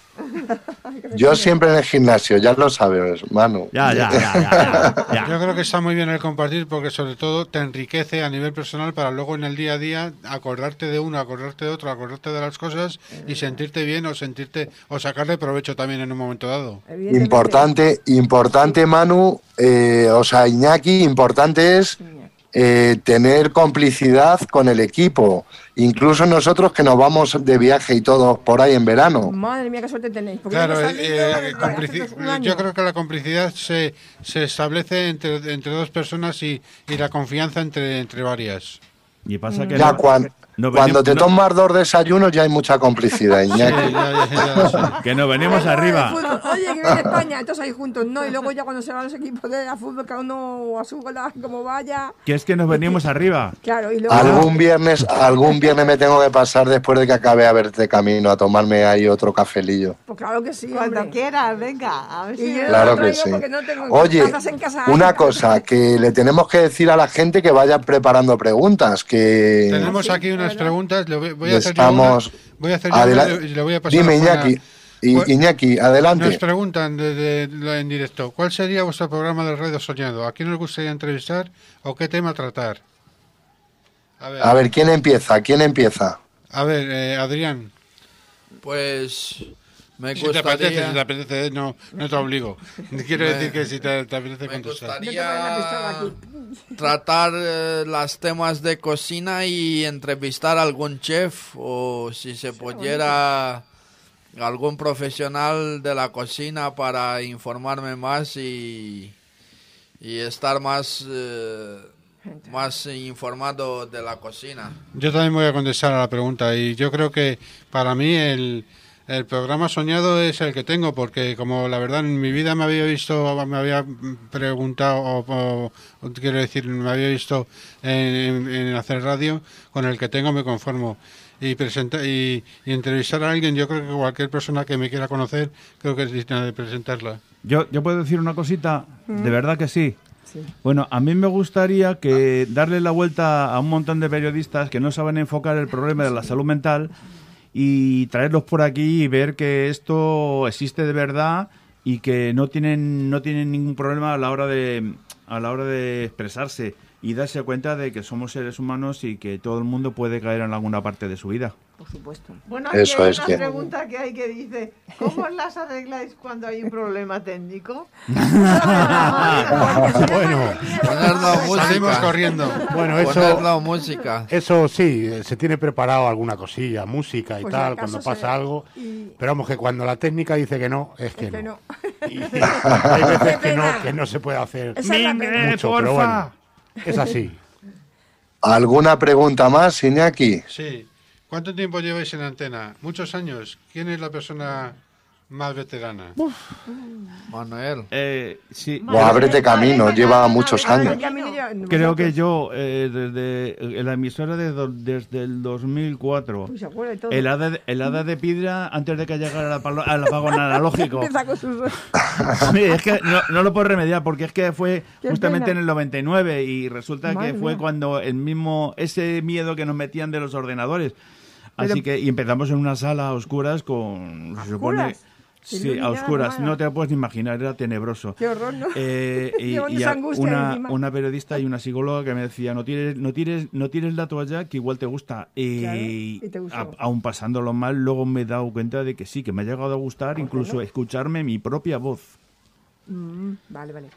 Yo siempre en el gimnasio, ya lo sabes, Manu. Ya, ya, ya, ya, ya, Yo creo que está muy bien el compartir porque sobre todo te enriquece a nivel personal para luego en el día a día acordarte de uno, acordarte de otro, acordarte de las cosas y sentirte bien o sentirte o sacarle provecho también en un momento dado. Importante, importante, Manu, eh, o sea, Iñaki, importante es eh, tener complicidad con el equipo. Incluso nosotros que nos vamos de viaje y todos por ahí en verano. Madre mía, qué suerte tenéis. porque Claro, eh, eh, yo creo que la complicidad se, se establece entre, entre dos personas y, y la confianza entre, entre varias. Y pasa que Ya no- cuan- no cuando venimos- te no- tomas dos desayunos ya hay mucha complicidad, Sí, Iñaki. ya- ya- ya lo sé. que nos venimos arriba. Oye, que viene España, entonces ahí juntos, no. Y luego ya cuando se van los equipos de la fútbol, cada uno a su bola, como vaya. Que es que nos venimos arriba. Claro, y luego. Algún viernes, algún viernes me tengo que pasar después de que acabe a verte camino a tomarme ahí otro cafelillo. Pues claro que sí. Cuando hombre. quieras, venga. A ver si... Y yo- Claro que sí. porque no tengo Oye, tazas en casa. una cosa, que le tenemos que decir a la gente que vaya preparando preguntas, que Tenemos aquí la unas preguntas. Le voy, a hacer estamos... una, voy a hacer una le voy a pasar Dime. Iñaki, Pues- Iñaki, Nos adelante. preguntan desde la- en directo, ¿cuál sería vuestro programa de Radio Soñado? ¿A quién os gustaría entrevistar o qué tema tratar? A ver, A ver, ¿quién empieza? ¿Quién empieza? a ver, eh, Adrián, Pues me si te apetece, si te apetece, no, no te obligo. Quiero Me- decir que si te, te apetece me contestar. Gustaría tratar eh, los temas de cocina y entrevistar a algún chef o si se pudiera algún profesional de la cocina para informarme más y, y estar más, eh, más informado de la cocina. Yo también voy a contestar a la pregunta y yo creo que para mí el, el programa soñado es el que tengo porque como la verdad en mi vida me había visto, me había preguntado, o, o- o quiero decir, me había visto en, en- en hacer radio, con el que tengo me conformo. Y, presenta, y, y entrevistar a alguien, yo creo que cualquier persona que me quiera conocer, creo que es digna de presentarla. Yo, yo puedo decir una cosita, de verdad que sí. Bueno, a mí me gustaría que darle la vuelta a un montón de periodistas que no saben enfocar el problema de la salud mental y traerlos por aquí y ver que esto existe de verdad y que no tienen no tienen ningún problema a la hora de a la hora de expresarse y darse cuenta de que somos seres humanos y que todo el mundo puede caer en alguna parte de su vida. Por supuesto. Bueno, aquí Eso hay es una que- pregunta que hay que dice, ¿cómo las arregláis cuando hay un problema técnico? Bueno, Salimos corriendo. bueno, eso, música. eso sí, eh, se tiene preparado alguna cosilla, música y Pues tal, cuando se- pasa algo. y- Pero vamos, que cuando la técnica dice que no, es que, Es que no. no. Y hay veces que no, que no se puede hacer Esa es la mucho, pero bueno, es así. ¿Alguna pregunta más, Iñaki? Sí. ¿Cuánto tiempo lleváis en antena? Muchos años. ¿Quién es la persona más veterana? Manuel. Eh, sí, Bueno, ábrete camino, lleva muchos años. Creo que yo, eh, desde en la emisora de do- desde el 2004, Uy, se acuerda de todo. el hada de, el hada de piedra antes de que llegara al apagón analógico. Sí, es que no, no lo puedo remediar porque es que fue Qué justamente pena. en el 99 y resulta Madre que fue mía. cuando el mismo, ese miedo que nos metían de los ordenadores. Así Pero- que, y empezamos en una sala a oscuras con, se supone, oscuras? Sí, a oscuras, mala. no te lo puedes ni imaginar, era tenebroso. Qué horror, ¿no? Eh, y angustia una, periodista y una psicóloga que me decía no tires no tires no tires la toalla que igual te gusta y, Claro, y te gustó. a- aún pasándolo mal luego me he dado cuenta de que sí que me ha llegado a gustar incluso escucharme mi propia voz Mm, vale, vale.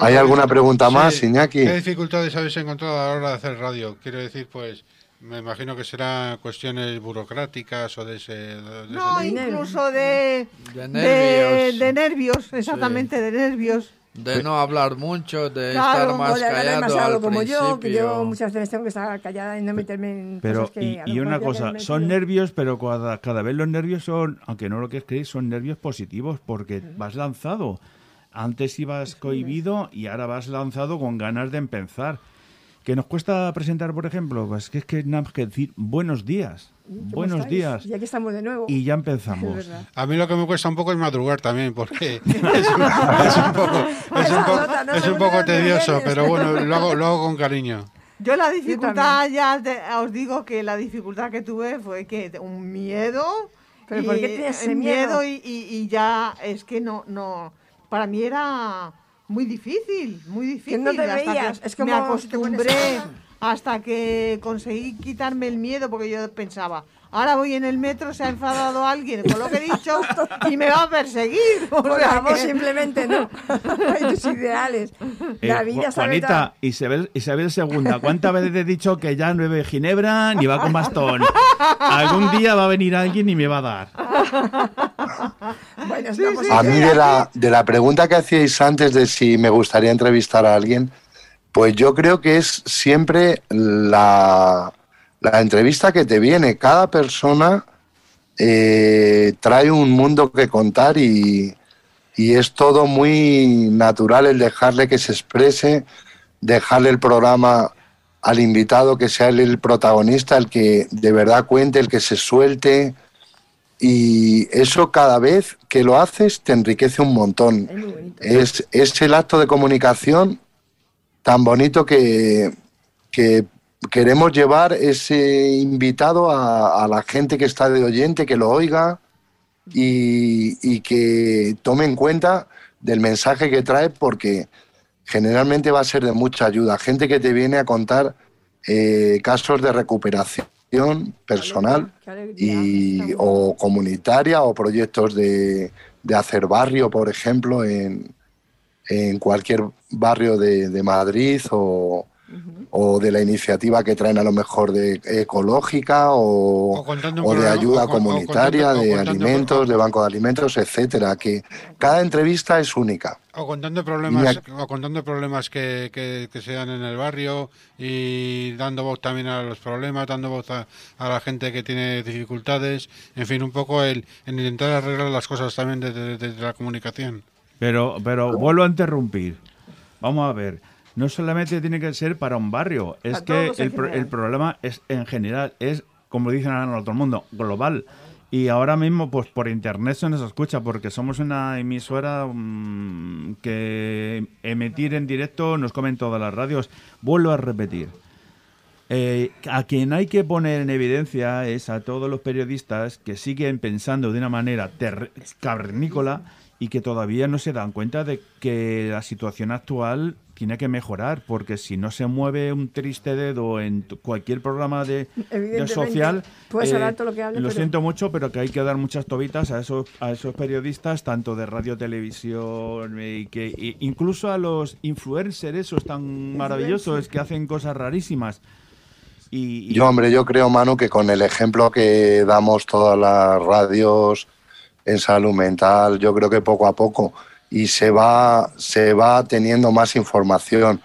¿Hay alguna pregunta más, Sí. Iñaki? ¿Qué dificultades habéis encontrado a la hora de hacer radio? Quiero decir, pues, me imagino que serán cuestiones burocráticas o de ese... de No, incluso de, De nervios. de nervios, exactamente, de nervios. De no hablar mucho, de Claro, estar más callado demasiado al como yo, que yo muchas veces tengo que estar callada y no meterme en pero cosas que y, a lo y una cosa me son nervios pero cada, cada vez los nervios son aunque no lo que creéis son nervios positivos porque vas lanzado. Antes ibas cohibido y ahora vas lanzado con ganas de empezar que nos cuesta presentar por ejemplo pues que es que nada más que decir buenos días ¿Cómo buenos estáis? días Y aquí estamos de nuevo. y ya empezamos. A mí lo que me cuesta un poco es madrugar también, porque es un, es un poco, es un poco, es un tedioso, pero bueno, lo hago, lo hago con cariño. Yo la dificultad, ya te- os digo que la dificultad que tuve fue que un miedo. ¿Pero y- por qué tienes ese el miedo? y, y- y ya es que no, no, para mí era muy difícil, muy difícil. no te hasta veías, que es como me acostumbré hasta que conseguí quitarme el miedo porque yo pensaba, ahora voy en el metro, se ha enfadado alguien con lo que he dicho y me va a perseguir. O Por sea amor, que- simplemente no. Hay tus ideales. Eh, La vida sabe Juanita, Isabel, Isabel II, ¿cuántas veces he dicho que ya no bebe ginebra ni va con bastón? Algún día va a venir alguien y me va a dar. A mí de la, de la pregunta que hacíais antes de si me gustaría entrevistar a alguien, pues yo creo que es siempre la, la entrevista que te viene. Cada persona eh, trae un mundo que contar y, y es todo muy natural el dejarle que se exprese, dejarle el programa al invitado, que sea él el protagonista, el que de verdad cuente, el que se suelte. Y eso cada vez que lo haces te enriquece un montón. Es, es el acto de comunicación tan bonito que, que queremos llevar ese invitado a, a la gente que está de oyente, que lo oiga y, y que tome en cuenta del mensaje que trae porque generalmente va a ser de mucha ayuda. Gente que te viene a contar eh, casos de recuperación personal Qué alegría. y, o comunitaria o proyectos de, de hacer barrio, por ejemplo, en, en cualquier barrio de, de Madrid o, o de la iniciativa que traen a lo mejor de ecológica o, O de programa- ayuda o con- o comunitaria, contando- de alimentos, de banco de alimentos, etcétera, que cada entrevista es única. O contando problemas, o contando problemas que, que, que se dan en el barrio y dando voz también a los problemas, dando voz a, a la gente que tiene dificultades, en fin, un poco el, en intentar arreglar las cosas también desde, desde la comunicación. Pero, pero vuelvo a interrumpir. Vamos a ver. No solamente tiene que ser para un barrio, es que en el, pro- el problema es en general, es, como dicen ahora todo el mundo, global. Y ahora mismo, pues por internet se nos escucha, porque somos una emisora mm, que emitir en directo nos comen todas las radios. Vuelvo a repetir. Eh, a quien hay que poner en evidencia es a todos los periodistas que siguen pensando de una manera cavernícola y que todavía no se dan cuenta de que la situación actual tiene que mejorar, porque si no se mueve un triste dedo en cualquier programa de, social, puedes hablar todo lo que hables, lo pero- siento mucho, pero que hay que dar muchas tobitas a esos a esos periodistas, tanto de radio, televisión, eh, y que y incluso a los influencers esos tan maravillosos que hacen cosas rarísimas. Y, y- Yo, hombre, yo creo, Manu, que con el ejemplo que damos todas las radios en salud mental, yo creo que poco a poco y se va, se va teniendo más información.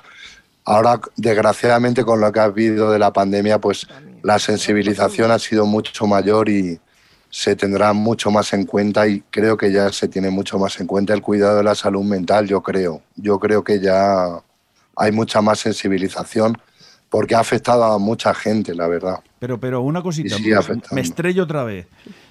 Ahora, desgraciadamente, con lo que ha habido de la pandemia, pues la sensibilización ha sido mucho mayor y se tendrá mucho más en cuenta y creo que ya se tiene mucho más en cuenta el cuidado de la salud mental, yo creo. Yo creo que ya hay mucha más sensibilización porque ha afectado a mucha gente, la verdad. Pero, pero una cosita, afectando. me estrello otra vez.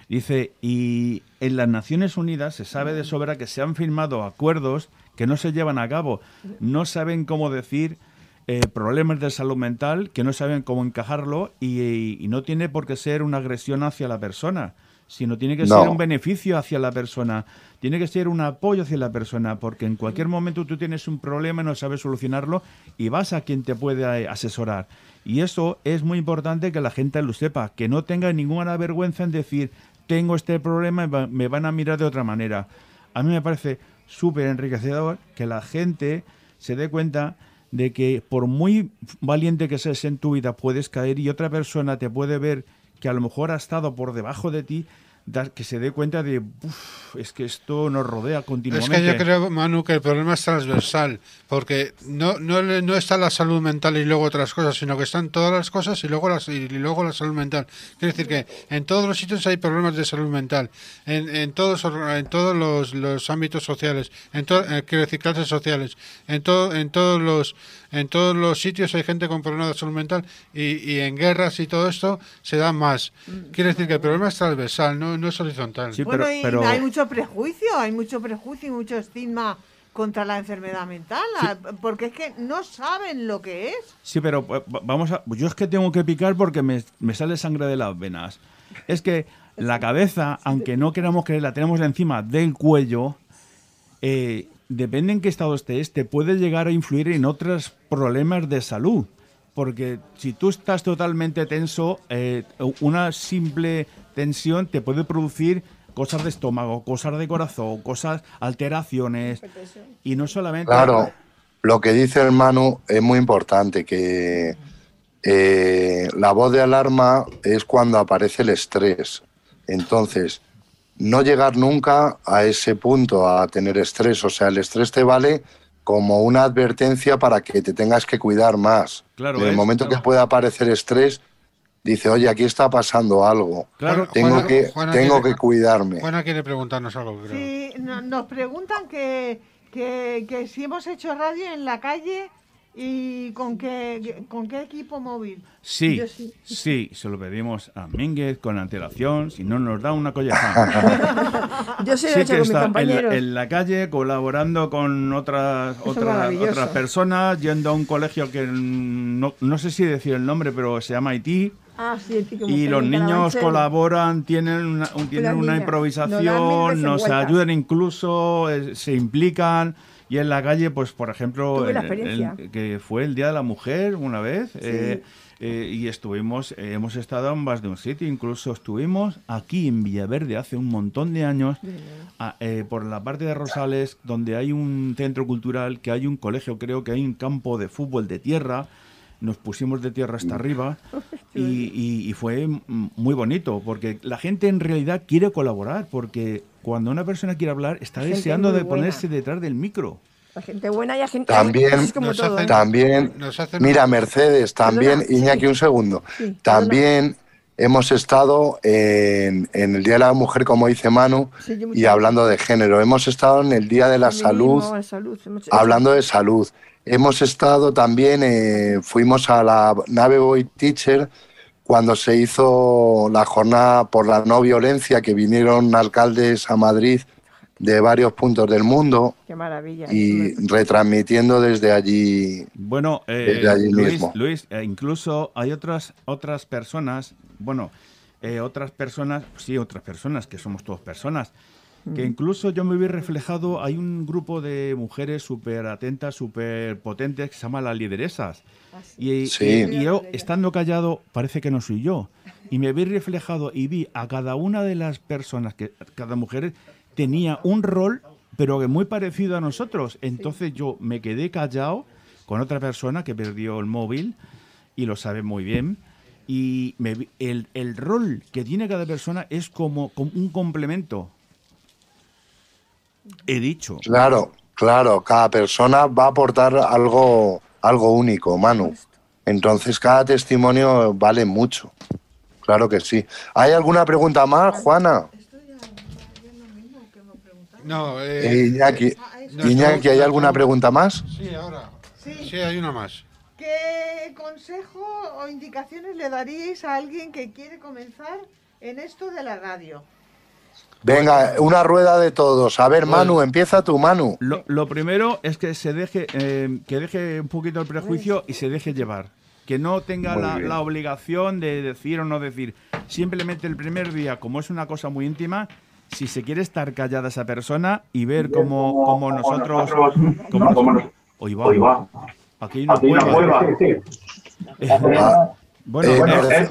Dice, y en las Naciones Unidas se sabe de sobra que se han firmado acuerdos que no se llevan a cabo. No saben cómo decir eh, problemas de salud mental, que no saben cómo encajarlo y, y no tiene por qué ser una agresión hacia la persona, sino tiene que No. ser un beneficio hacia la persona. Tiene que ser un apoyo hacia la persona, porque en cualquier momento tú tienes un problema y no sabes solucionarlo y vas a quien te puede eh, asesorar. Y eso es muy importante que la gente lo sepa, que no tenga ninguna vergüenza en decir, tengo este problema y me van a mirar de otra manera. A mí me parece súper enriquecedor que la gente se dé cuenta de que por muy valiente que seas en tu vida puedes caer y otra persona te puede ver que a lo mejor ha estado por debajo de ti, da- que se dé cuenta de, "Uf, es que esto nos rodea Es continuamente. que yo creo, Manu, que el problema es transversal, porque no, no, no está la salud mental y luego otras cosas, sino que están todas las cosas y luego, las, y luego la salud mental. Quiere decir que en todos los sitios hay problemas de salud mental, en, en todos, en todos los, los ámbitos sociales, en to- eh, quiero decir, clases sociales, en, todo, en, todos los, en todos los sitios hay gente con problemas de salud mental y, y en guerras y todo esto se da más. Quiere decir que el problema es transversal, no, no es horizontal. Sí, bueno, pero- y pero- hay mucho prejuicio, hay mucho prejuicio y mucho estigma contra la enfermedad mental, ah, porque es que no saben lo que es. Sí, pero eh, va- vamos a. Yo es que tengo que picar porque me, me sale sangre de las venas. Es que la cabeza, aunque no queramos creer, la tenemos encima del cuello. eh, depende en qué estado estés, te puede llegar a influir en otros problemas de salud. Porque si tú estás totalmente tenso, eh, una simple tensión te puede producir cosas de estómago, cosas de corazón, cosas, alteraciones. Y no solamente. Claro, lo que dice el Manu es muy importante, que eh, la voz de alarma es cuando aparece el estrés. Entonces, no llegar nunca a ese punto, a tener estrés. O sea, el estrés te vale como una advertencia para que te tengas que cuidar más. Claro, en el es, momento claro. que pueda aparecer estrés, dice, oye, aquí está pasando algo. Claro, tengo Juana- que, Juana tengo quiere- que cuidarme. Juana quiere preguntarnos algo, creo. Sí, no- nos preguntan que, que, que si hemos hecho radio en la calle y con qué, con qué equipo móvil. Sí, sí. sí, se lo pedimos a Mínguez con antelación, si no nos da una colleja. Yo sí hecho que con mis está en compañeros. la, en la calle colaborando con otras otras, otras personas, yendo a un colegio que no, no sé si decir el nombre, pero se llama Haití. Ah, sí, como Y los en niños colaboran, tienen una, un- tienen una improvisación, nos ayudan incluso, eh, se implican. Y en la calle, pues por ejemplo, el- el- que fue el Día de la Mujer una vez, eh, eh, y estuvimos, eh, hemos estado en más de un sitio, incluso estuvimos aquí en Villaverde hace un montón de años, a- eh, por la parte de Rosales, donde hay un centro cultural, que hay un colegio, creo que hay un campo de fútbol de tierra, nos pusimos de tierra hasta arriba y, y- y fue mm, muy bonito, porque la gente en realidad quiere colaborar, porque cuando una persona quiere hablar está Gente deseando de buena. ponerse detrás del micro. Hay gente buena y hay gente... También- es como Nos todo, hacen- ¿eh? También, Nos hacen- mira, Mercedes, también, Perdona, Iñaki, sí. un segundo. Sí, También hemos estado en, en el Día de la Mujer, como dice Manu, Sí, y hablando de género. Hemos estado en el Día de la Salud, la salud, hemos- hablando de salud. Hemos estado también, eh, fuimos a la nave Boy Teacher cuando se hizo la jornada por la no violencia, que vinieron alcaldes a Madrid de varios puntos del mundo Qué maravilla. y retransmitiendo desde allí. Bueno, eh, Desde allí Luis, mismo. Luis, eh, incluso hay otras otras personas, bueno, eh, otras personas, sí, otras personas, que somos todos personas, que incluso yo me vi reflejado, hay un grupo de mujeres súper atentas, súper potentes, que se llama las lideresas. Y, Sí. y- y yo, estando callado, parece que no soy yo. Y me vi reflejado y vi a cada una de las personas, que cada mujer tenía un rol, pero que muy parecido a nosotros. Entonces yo me quedé callado con otra persona que perdió el móvil y lo sabe muy bien. Y me el, el rol que tiene cada persona es como, como un complemento. He dicho. Claro, claro, cada persona va a aportar algo, algo único, Manu. Entonces cada testimonio vale mucho. Claro que sí. ¿Hay alguna pregunta más, Juana? No, Eh, eh, Iñaki, no, Iñaki, no, ¿hay no, alguna no. pregunta más? sí, ahora. Sí. Sí, hay una más. ¿Qué consejo o indicaciones le daríais a alguien que quiere comenzar en esto de la radio? Venga, una rueda de todos. A ver, Manu, empieza tú, Manu. Lo, lo primero es que se deje, eh, que deje un poquito el prejuicio y se deje llevar. Que no tenga la, obligación de decir o no decir. Simplemente el primer día, como es una cosa muy íntima, si se quiere estar callada esa persona y ver cómo, cómo nosotros... cómo nos- Oí va. Aquí hay una cueva. Ah, Bueno, eh,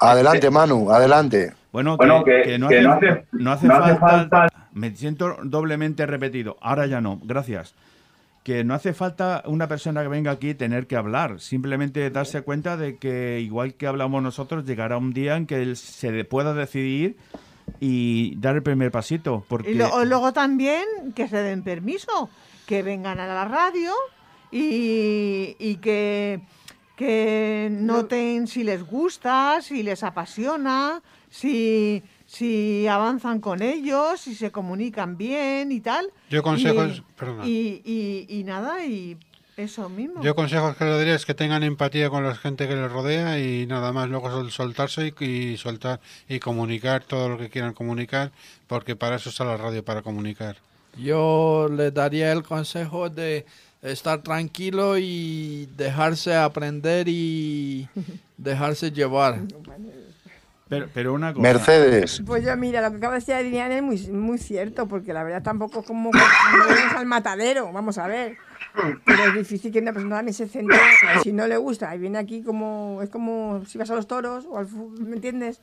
adelante, Manu, adelante. Bueno, Bueno, que, no, que hace, no hace- no hace no hace falta, falta- Me siento doblemente repetido. Ahora ya no. Gracias. Que no hace falta una persona que venga aquí tener que hablar. Simplemente darse cuenta de que, igual que hablamos nosotros, llegará un día en que él se pueda decidir y dar el primer pasito. Porque Y lo- luego también que se den permiso, que vengan a la radio y, y que, que noten si les gusta, si les apasiona, si, si avanzan con ellos, si se comunican bien y tal. Yo consejos- Y-. Y, y- y nada, y eso mismo. Yo consejos que le daría es que tengan empatía con la gente que les rodea y nada más luego sol- soltarse y, y soltar y comunicar todo lo que quieran comunicar porque para eso está la radio para comunicar. Yo le daría el consejo de estar tranquilo y dejarse aprender y dejarse llevar. Pero, pero una cosa. Mercedes, Pues yo, mira, lo que acaba de decir Adrián es muy, muy cierto, porque la verdad tampoco es como cuando vamos al matadero, vamos a ver. Pero es difícil que una persona también se centre, si no le gusta, y viene aquí como, es como si vas a los toros, o al fu- ¿me entiendes?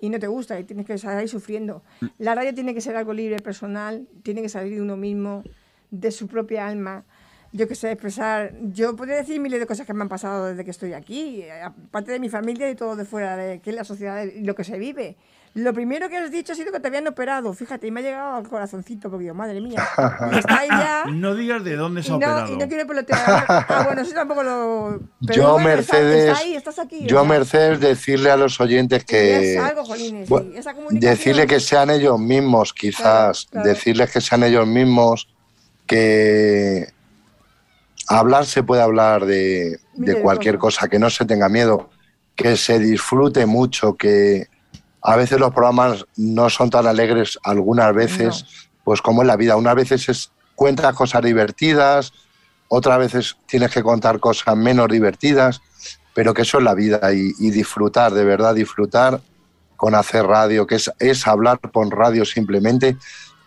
Y no te gusta, y tienes que estar ahí sufriendo. La radio tiene que ser algo libre, personal, tiene que salir de uno mismo, de su propia alma. Yo que sé, expresar. Yo podría decir miles de cosas que me han pasado desde que estoy aquí, aparte de mi familia y todo de fuera, de que es la sociedad y lo que se vive. Lo primero que has dicho ha sido que te habían operado, fíjate, y me ha llegado al corazoncito, porque yo, madre mía, y está ahí ya. No digas de dónde se ha no, operado. y no quiero pelotear. Ah, bueno, eso tampoco lo. Pero yo, bueno, Mercedes, está ahí, estás aquí, yo, Mercedes, decirle a los oyentes que... es algo, jolines, sí, esa. Decirle que sean ellos mismos, quizás. Claro, claro. Decirles que sean ellos mismos, que hablar se puede hablar de, de cualquier cosa, que no se tenga miedo, que se disfrute mucho, que a veces los programas no son tan alegres, algunas veces, pues como en la vida, unas veces es, cuentas cosas divertidas, otras veces tienes que contar cosas menos divertidas, pero que eso es la vida y, y disfrutar, de verdad disfrutar con hacer radio, que es, es hablar por radio simplemente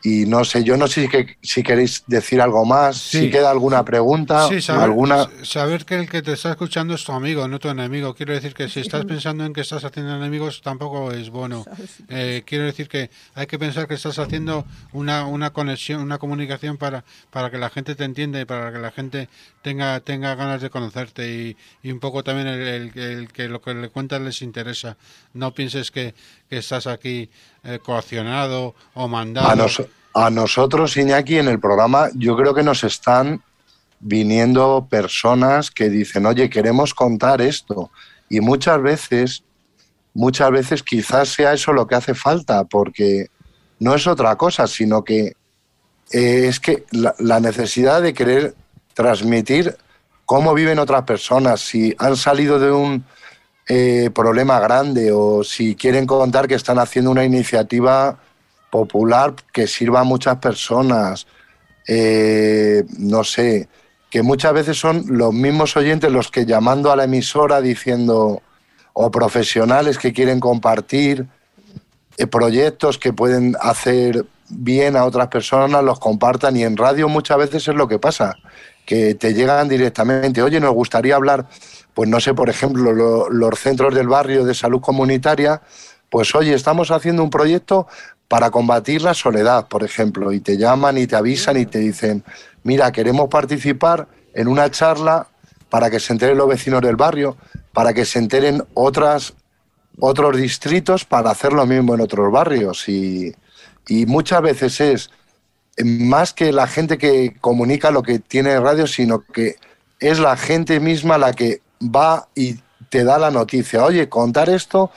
y no sé, yo no sé si, que, si queréis decir algo más, Sí. si queda alguna pregunta, Sí, saber, alguna... saber que el que te está escuchando es tu amigo, no tu enemigo. Quiero decir que si estás pensando en que estás haciendo enemigos, tampoco es bueno. Eh, quiero decir que hay que pensar que estás haciendo una, una conexión, una comunicación para, para que la gente te entienda y para que la gente tenga, tenga ganas de conocerte y, y un poco también el, el- el que lo que le cuentas les interesa. No pienses que, que estás aquí eh, coaccionado o mandado. A, nos- a nosotros, Iñaki, en el programa, yo creo que nos están viniendo personas que dicen, oye, queremos contar esto. Y muchas veces, muchas veces quizás sea eso lo que hace falta, porque no es otra cosa, sino que eh, es que la, la necesidad de querer transmitir cómo viven otras personas, si han salido de un eh, problema grande o si quieren contar que están haciendo una iniciativa popular que sirva a muchas personas, eh, no sé, que muchas veces son los mismos oyentes los que llamando a la emisora diciendo, o profesionales que quieren compartir eh, proyectos que pueden hacer bien a otras personas, los compartan y en radio muchas veces es lo que pasa, que te llegan directamente, oye, nos gustaría hablar, pues no sé, por ejemplo, lo- los centros del barrio de salud comunitaria, pues oye, estamos haciendo un proyecto para combatir la soledad, por ejemplo, y te llaman y te avisan y te dicen, mira, queremos participar en una charla para que se enteren los vecinos del barrio, para que se enteren otras otros distritos para hacer lo mismo en otros barrios y, y muchas veces es más que la gente que comunica lo que tiene radio, sino que es la gente misma la que va y te da la noticia, oye, contar esto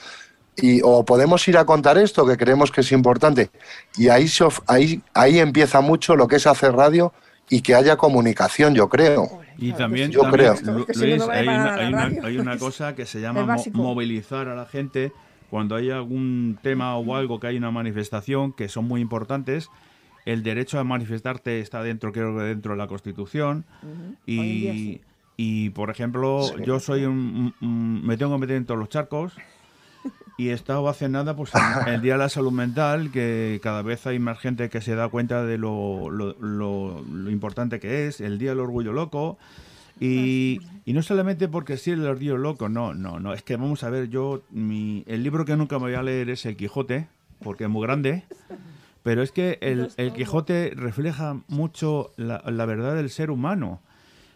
y, o podemos ir a contar esto que creemos que es importante. Y ahí, se of- ahí, ahí empieza mucho lo que es hacer radio y que haya comunicación, yo creo. Y también, Yo también, creo. Luis, hay, una, hay, una, hay una cosa que se llama movilizar a la gente cuando hay algún tema o algo que hay una manifestación que son muy importantes. El derecho a manifestarte está dentro, creo que dentro de la Constitución. Hoy en día Y, sí. Y, por ejemplo, yo soy un, un- un- me tengo que meter en todos los charcos. Y he estado hace nada, pues en el Día de la Salud Mental, que cada vez hay más gente que se da cuenta de lo, lo- lo- lo importante que es, el Día del Orgullo Loco. Y, y no solamente porque sí el orgullo loco, no, no, no, es que vamos a ver, yo, mi, el libro que nunca me voy a leer es El Quijote, porque es muy grande, pero es que el, el Quijote refleja mucho la, la verdad del ser humano.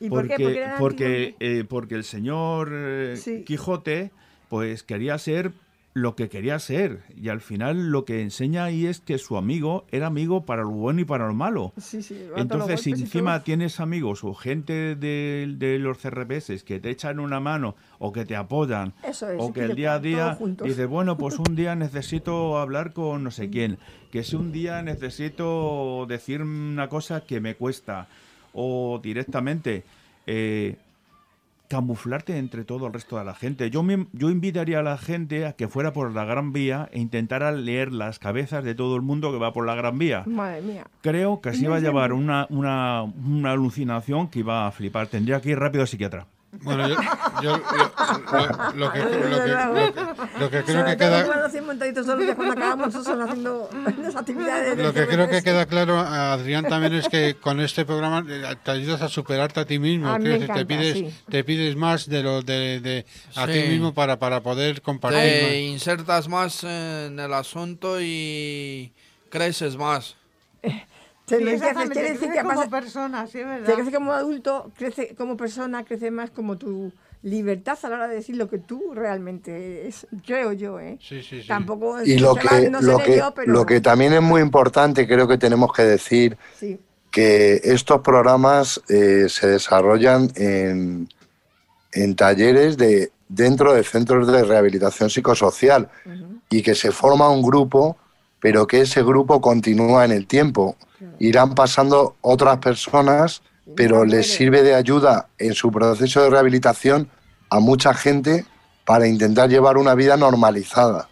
¿Y por qué? Porque, Porque porque, eh, porque el señor eh, Sí. Quijote, pues quería ser lo que quería ser. Y al final lo que enseña ahí es que su amigo era amigo para lo bueno y para lo malo. Sí, sí, Entonces, si encima todo. tienes amigos o gente de, de los CRPS que te echan una mano o que te apoyan, Eso es, o que el día a día dices, bueno, pues un día necesito hablar con no sé quién, que si un día necesito decir una cosa que me cuesta, o directamente eh, camuflarte entre todo el resto de la gente. Yo, me- yo invitaría a la gente a que fuera por la Gran Vía e intentara leer las cabezas de todo el mundo que va por la Gran Vía. Madre mía. Creo que se iba a llevar una, una, una alucinación que iba a flipar. Tendría que ir rápido al psiquiatra. Bueno, yo, yo- lo, lo que, lo, que, lo que- lo que creo que queda... Lo que creo que queda claro, Adrián, también es que con este programa eh, te ayudas a superarte a ti mismo. A mí Quiero me decir, te pides, sí. te pides más de lo de, de a Sí. ti mismo para, para poder compartir. Te más. insertas más en el asunto y creces más. Se Sí, lo dice, exactamente, quiere decir crece que como pasa- persona, sí, verdad. crece como adulto, crece como persona, crece más como tu libertad a la hora de decir lo que tú realmente es, creo yo, ¿eh? Sí, sí, sí. Tampoco Y lo se que, no lo, que, yo, pero lo que también es muy importante, creo que tenemos que decir, sí. que estos programas eh, se desarrollan en, en talleres de dentro de centros de rehabilitación psicosocial y que se forma un grupo, pero que ese grupo continúa en el tiempo. Irán pasando otras personas, pero les sirve de ayuda en su proceso de rehabilitación a mucha gente para intentar llevar una vida normalizada.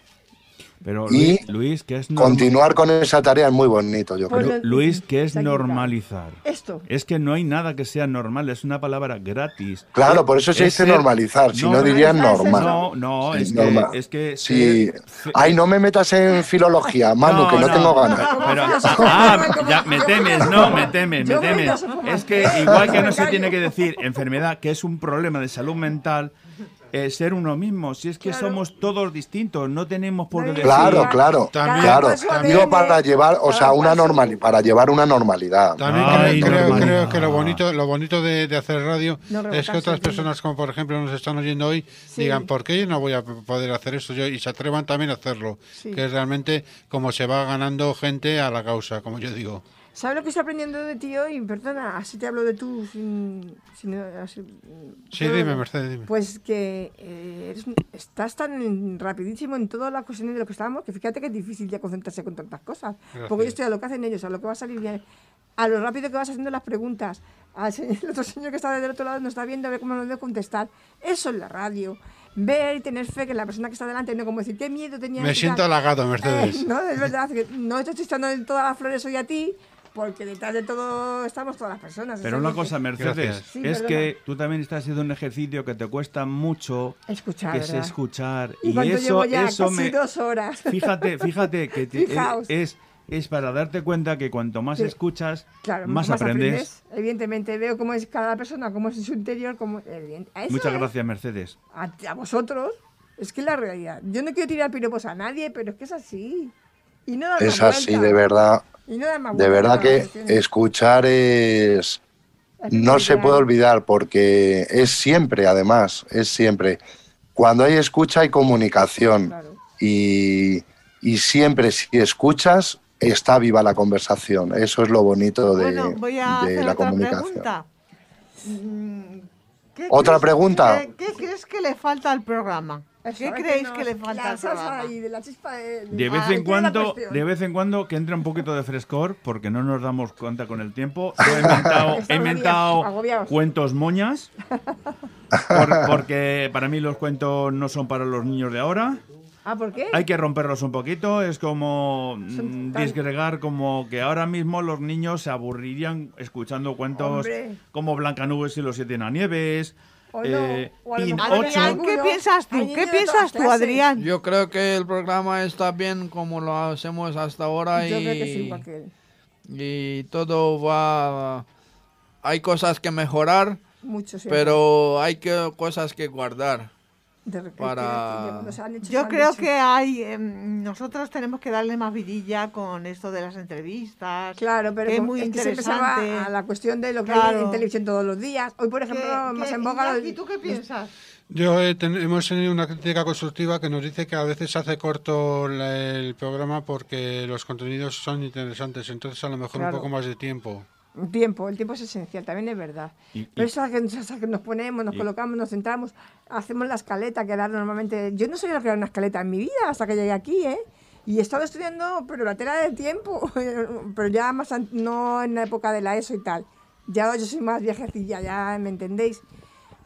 Pero Y Luis, Luis, que es norma- continuar con esa tarea es muy bonito, yo creo. Luis, que es normalizar. Esto. Es que no hay nada que sea normal, es una palabra gratis. Claro, por eso se es dice ser- normalizar, si no, no, dirían normal. No, no, Sí, es normal. que, es que Sí. ser- Ay, no me metas en filología, Manu, que no, no. tengo ganas. Pero, ah, como- ya, me temes, no, me temes, me temes. Es que igual que no se tiene que decir enfermedad, que es un problema de salud mental, eh, ser uno mismo. Si es que Claro. somos todos distintos, no tenemos por qué decir. Claro, claro, También- claro. También- Digo para llevar, o sea, una normal, para llevar una normalidad. También Ay, creo, creo- normalidad. creo que lo bonito, lo bonito de, de hacer radio No es que otras personas, como por ejemplo nos están oyendo hoy, Sí. digan, ¿por qué yo no voy a poder hacer esto yo? Y se atrevan también a hacerlo. Sí. Que es realmente como se va ganando gente a la causa, como yo digo. ¿Sabes lo que estoy aprendiendo de ti hoy? Perdona, así te hablo de tú sin... sin- así- Sí, yo- dime, Mercedes, dime. Pues que eh, eres- estás tan rapidísimo en todas las cuestiones de lo que estábamos que fíjate que es difícil ya concentrarse con tantas cosas. Gracias. Porque yo estoy a lo que hacen ellos, a lo que va a salir bien, a lo rápido que vas haciendo las preguntas. Al señor- el otro señor que está del otro lado nos está viendo a ver cómo nos debe contestar. Eso es la radio. Ver y tener fe que la persona que está delante, no como decir, qué miedo tenía. Me siento tal". halagado, Mercedes. Eh, no, es verdad, que no estoy echando todas las flores hoy a ti, porque detrás de todo estamos todas las personas. Pero una cosa, Mercedes. Sí, es perdona. que tú también estás haciendo un ejercicio que te cuesta mucho, Escuchar, que es escuchar. Y Y, eso, llevo ya eso casi me. dos horas. Fíjate, fíjate que te- Fijaos. es, es para darte cuenta que cuanto más Sí. escuchas, Claro, más, aprendes. Evidentemente, veo cómo es cada persona, cómo es su interior. Cómo, Muchas es. gracias, Mercedes. A, a vosotros. Es que es la realidad. Yo no quiero tirar piropos a nadie, pero es que es así. Y no Es así, de verdad. Y no De verdad que escuchar es... No se puede olvidar porque es siempre, además, es siempre. Cuando hay escucha hay comunicación Claro. y, y siempre si escuchas está viva la conversación. Eso es lo bonito de, bueno, voy a de hacer la otra comunicación. pregunta. ¿Qué ¿Otra crees- pregunta? ¿qué, qué crees que le falta al programa? ¿Qué creéis que le falta la al salsa programa? ahí, de la chispa de, De vez Ah, en cuando, de vez en cuando que entre un poquito de frescor, porque no nos damos cuenta con el tiempo. Yo he inventado, he inventado agobiados. cuentos moñas, por- porque para mí los cuentos no son para los niños de ahora. Ah, ¿por qué? Hay que romperlos un poquito, es como mm, tan- disgregar como que ahora mismo los niños se aburrirían escuchando cuentos Hombre. como Blancanubes y los siete O no, eh, o Pin. Adrián, ¿qué piensas tú? ¿Qué piensas tú. Adrián? Yo creo que el programa está bien como lo hacemos hasta ahora Yo y, creo que sí, y todo va... Hay cosas que mejorar, Mucho pero hay que, cosas que guardar. De repente, para- Yo creo que hay, em, nosotros tenemos que darle más vidilla con esto de las entrevistas. Claro, pero que es muy es que se empezaba interesante. a la cuestión de lo que hay en televisión todos los días. Hoy, por ejemplo, ¿Qué- más qué- en boga... Iñaki, ¿tú qué piensas? Yo he ten- hemos tenido una crítica constructiva que nos dice que a veces se hace corto la- el programa porque los contenidos son interesantes, entonces a lo mejor Claro. un poco más de tiempo. Tiempo, el tiempo es esencial, también es verdad. Y- Pero eso es que, que nos ponemos, nos y- colocamos, nos centramos, hacemos la escaleta que era normalmente... Yo no soy la que era una escaleta en mi vida hasta que llegué aquí, ¿eh? Y he estado estudiando, pero la tela del tiempo, pero ya más, no en la época de la ESO y tal. Ya yo soy más viejecilla, ya me entendéis.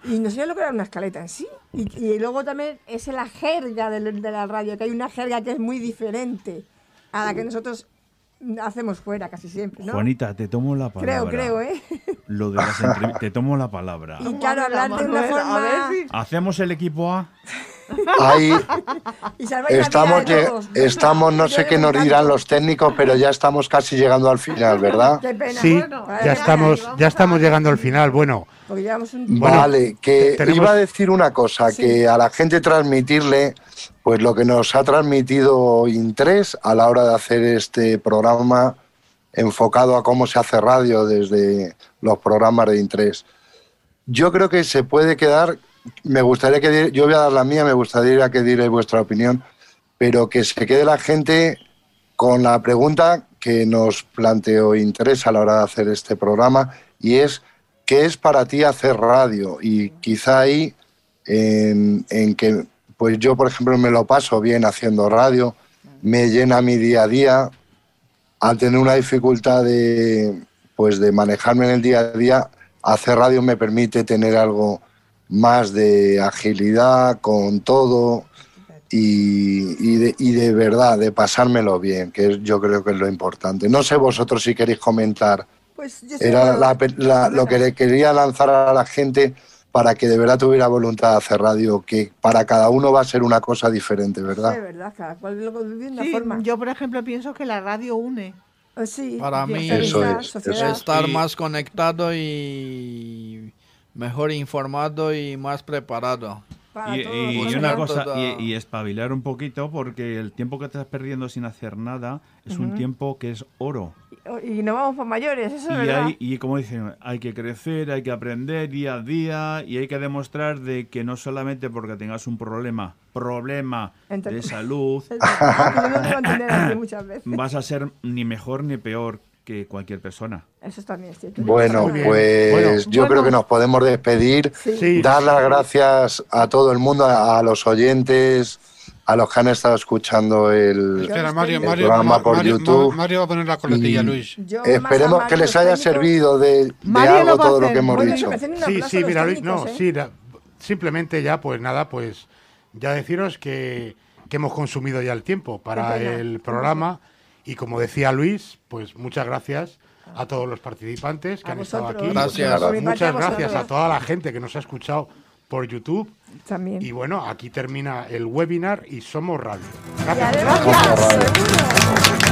Y no sé lo que era una escaleta en sí. Y, y luego también es la jerga de, de la radio, que hay una jerga que es muy diferente a la que nosotros hacemos fuera casi siempre, ¿no? Juanita, te tomo la creo, palabra. creo, ¿eh? Lo de las entrevistas, te tomo la palabra. Y claro, hablar de una Manuel, a forma... ver si- Hacemos el equipo A. Ahí estamos, todos. estamos, no sé qué nos dirán los técnicos, pero ya estamos casi llegando al final, ¿verdad? Qué pena. Sí, bueno, ya estamos, ya estamos llegando al final. Bueno, Porque llevamos un... Bueno, vale, que tenemos- iba a decir una cosa, Sí. que a la gente transmitirle pues lo que nos ha transmitido Intres a la hora de hacer este programa enfocado a cómo se hace radio desde los programas de Intres. Yo creo que se puede quedar, me gustaría que, yo voy a dar la mía, me gustaría que dierais vuestra opinión, pero que se quede la gente con la pregunta que nos planteó Interés a la hora de hacer este programa y es ¿qué es para ti hacer radio? Y quizá ahí en, que pues yo por ejemplo me lo paso bien haciendo radio, me llena mi día a día, al tener una dificultad de pues de manejarme en el día a día, hacer radio me permite tener algo más de agilidad con todo y, y de, y de verdad, de pasármelo bien, que yo creo que es lo importante. No sé vosotros si queréis comentar. Pues Era la- la- lo que le quería lanzar a la gente para que de verdad tuviera voluntad de hacer radio, que para cada uno va a ser una cosa diferente, De ¿verdad? verdad, cada cual lo vive de una Sí, forma. yo, por ejemplo, pienso que la radio une. Sí, Para mí- Eso es, eso Estar más conectado y mejor informado y más preparado. Para Y, todos, y- y para una cosa, y, y espabilar un poquito, porque el tiempo que estás perdiendo sin hacer nada es un tiempo que es oro. Y no vamos por mayores, eso es Y, verdad. hay, y como dicen, hay que crecer, hay que aprender día a día y hay que demostrar de que no solamente porque tengas un problema, problema Entre- de salud, no así muchas veces. vas a ser ni mejor ni peor que cualquier persona. Eso también es cierto. Bueno, pues Bueno. yo Bueno. creo que nos podemos despedir. Sí. Dar las gracias a todo el mundo, a, a los oyentes, a los que han estado escuchando el, Espera, Mario, el Mario, programa Ma- por Mario, YouTube. Ma- Mario va a poner la coletilla, Luis. Yo Esperemos que Mario, les haya servido de, de Mario lo algo todo lo que hemos Bueno, dicho. Sí, sí, mira, Luis, no, ¿eh? sí, la- simplemente ya, pues nada, pues ya deciros que, que hemos consumido ya el tiempo para el programa y como decía Luis, pues muchas gracias a todos los participantes que A han estado aquí. Gracias. Muchas gracias a toda la gente que nos ha escuchado por YouTube. También. Y bueno, aquí termina el webinar y somos radio. Y Gracias. además,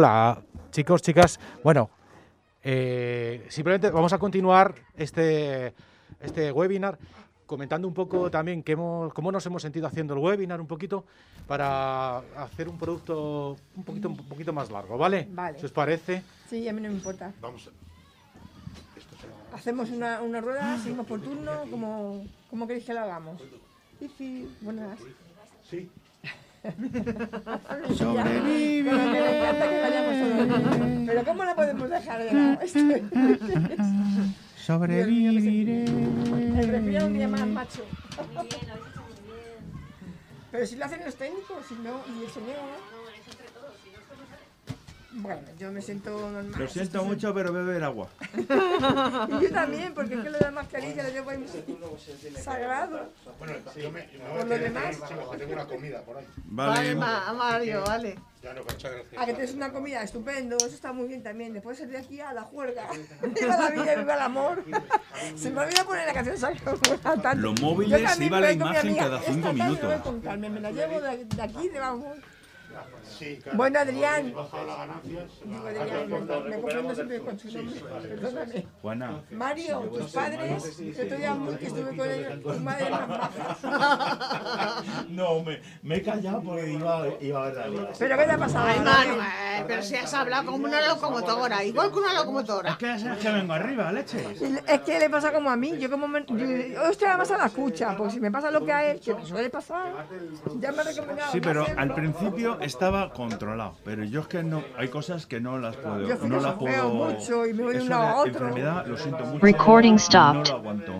hola chicos, chicas. Bueno, eh, simplemente vamos a continuar este, este webinar comentando un poco también que hemos, cómo nos hemos sentido haciendo el webinar un poquito para hacer un producto un poquito, un poquito más largo, ¿vale? Vale. Si os parece. Sí, a mí no me importa. Vamos. Hacemos una, una rueda, seguimos por turno, como, ¿cómo queréis que lo hagamos? Buenas. Sí. Sobrevive. Pero que me encanta que vayamos todos. Pero ¿cómo la podemos dejar de lado? Sobreviviré. El respirar un día más, macho. Pero si lo hacen los técnicos, si no, y el sonido, ¿no? Bueno, yo me siento normal. Lo siento mucho, pero beber agua. Y yo también, porque es que lo de la mascarilla lo llevo ahí sagrado. Bueno, yo me, yo me Por lo demás. tengo una comida por ahí. Vale, Vale. Ma- Mario, vale. Ya no, muchas gracias. A que tienes una comida estupendo, eso está muy bien también. Después de aquí a la juerga. Viva la vida, viva el amor. Se me olvidó poner la canción Sagrada. Los móviles iba la imagen cada cinco minutos. me la llevo de, de aquí, de vamos. Sí, claro. Bueno, Adrián. Me, me confundo siempre con su nombre. Perdóname. Juana. Mario, tus padres, que estoy muy que estuve con ellos, tu madre más. No, me, me he callado porque iba, iba a ver la liga. Pero ¿qué te ha pasado? Ay, ahora? Manuel, pero si has hablado como una locomotora, igual que una locomotora. que es que vengo arriba, leche. Es que le pasa como a mí, yo como me, yo, más a la escucha, porque si me pasa lo que a él, que me suele pasar, ya me ha recomendado. Sí, pero al principio estaba controlado, pero yo es que no, hay cosas que no las puedo, Yo no las puedo. mucho y me voy de un Eso lado a otro. enfermedad, lo siento mucho. Recording No stopped. lo aguanto.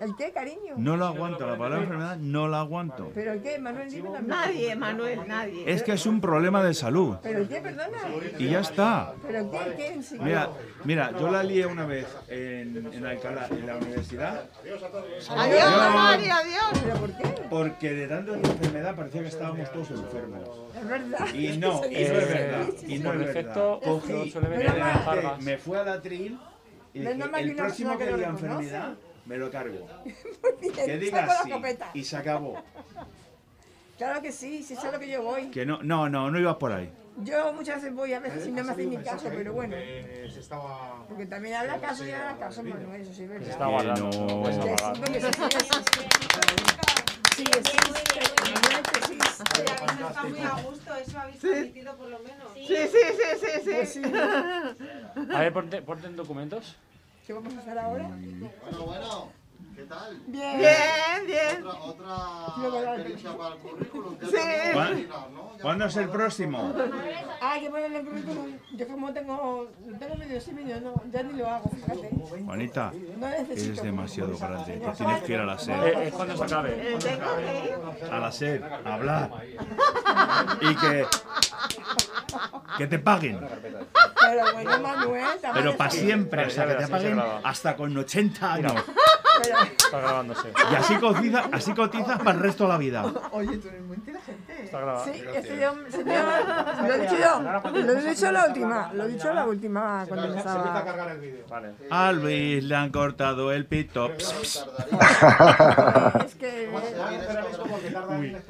¿El qué, cariño? No lo aguanto, la palabra enfermedad no la aguanto. ¿Pero el qué, Manuel? Dime la Nadie, Manuel, nadie. Es que es un problema de salud ¿Pero el qué, perdona? y ya está. ¿Pero el qué, el qué sí? Mira, mira, yo la lié una vez en, en Alcalá, en la universidad, Adiós, Mario, adiós. ¿Pero por qué? porque de tanta enfermedad parecía que estábamos todos enfermos. Es verdad. Y no, y no es verdad. Y no es verdad. Cogí, me fui al atril y el próximo que diga enfermedad, me lo cargo. Bien, Que saco diga la sí. escopeta. Y se acabó. Claro que sí, sí sé a lo que yo voy. Que no, no, no, no ibas por ahí. Yo muchas veces voy, a veces si no me hacen ni caso, pero bueno. Eh, se estaba... Porque también habla caso y habla caso, Manuel, eso sí es verdad. Se está guardando. no. Que sí, porque sí, sí. Sí sí existe. Está muy a gusto, eso habéis transmitido por lo menos. Sí, sí, sí, sí, Pues sí. sí. A ver, ponte, ponte en documentos. ¿Qué vamos a hacer ahora? Bueno, bueno, ¿qué tal? Bien. Bien, bien. Otra, otra experiencia para el currículum. Sí. es ¿Cuándo- ¿Cuándo es el próximo? Ah, que ponerle el currículum. Yo como tengo, tengo medio semillo, no, ya ni lo hago, fíjate. Juanita, No necesito. eres demasiado grande. Te tienes que ir a la Eh, SER. eh, cuando se acabe. Eh. A la SER, a hablar. Y que. Que te paguen. Pero bueno, Manuel, Pero para siempre, o sea, que te paguen hasta con 80 años. Pero- Está grabándose. Y así cotizas, así cotizas para el resto de la vida. Oye, tú eres muy inteligente. Está grabado. Sí, este señor, lo he dicho yo, lo he dicho la última, lo he dicho la última cuando empezaba. cargar el vídeo. Vale. A Luis le han cortado el pito. Es que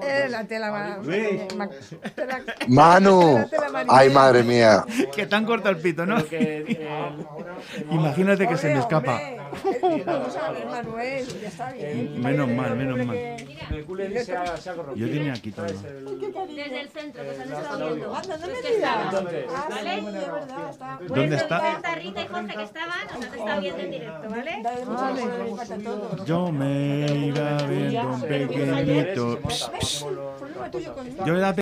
eh, la tela va. Uy. ma- tela- Manu, ay madre mía. Que te han cortado el pito, ¿no? Que eh, Imagínate que se me escapa. hombre, Vamos a ver, Manuel, ya está bien. Menos mal, menos mal. que- el culé se ha, se ha corrompido. Yo tenía aquí todo. Cariño. Desde el centro, que se han Eh, estado viendo. Anda, no me Los que digas. estaban. Entonces, ¿Vale? sí, de verdad, está. ¿Dónde está? Está Rita y Jorge que estaban, nos han estado viendo en directo, ¿vale? Yo me iba viendo un pequeñito. Yo era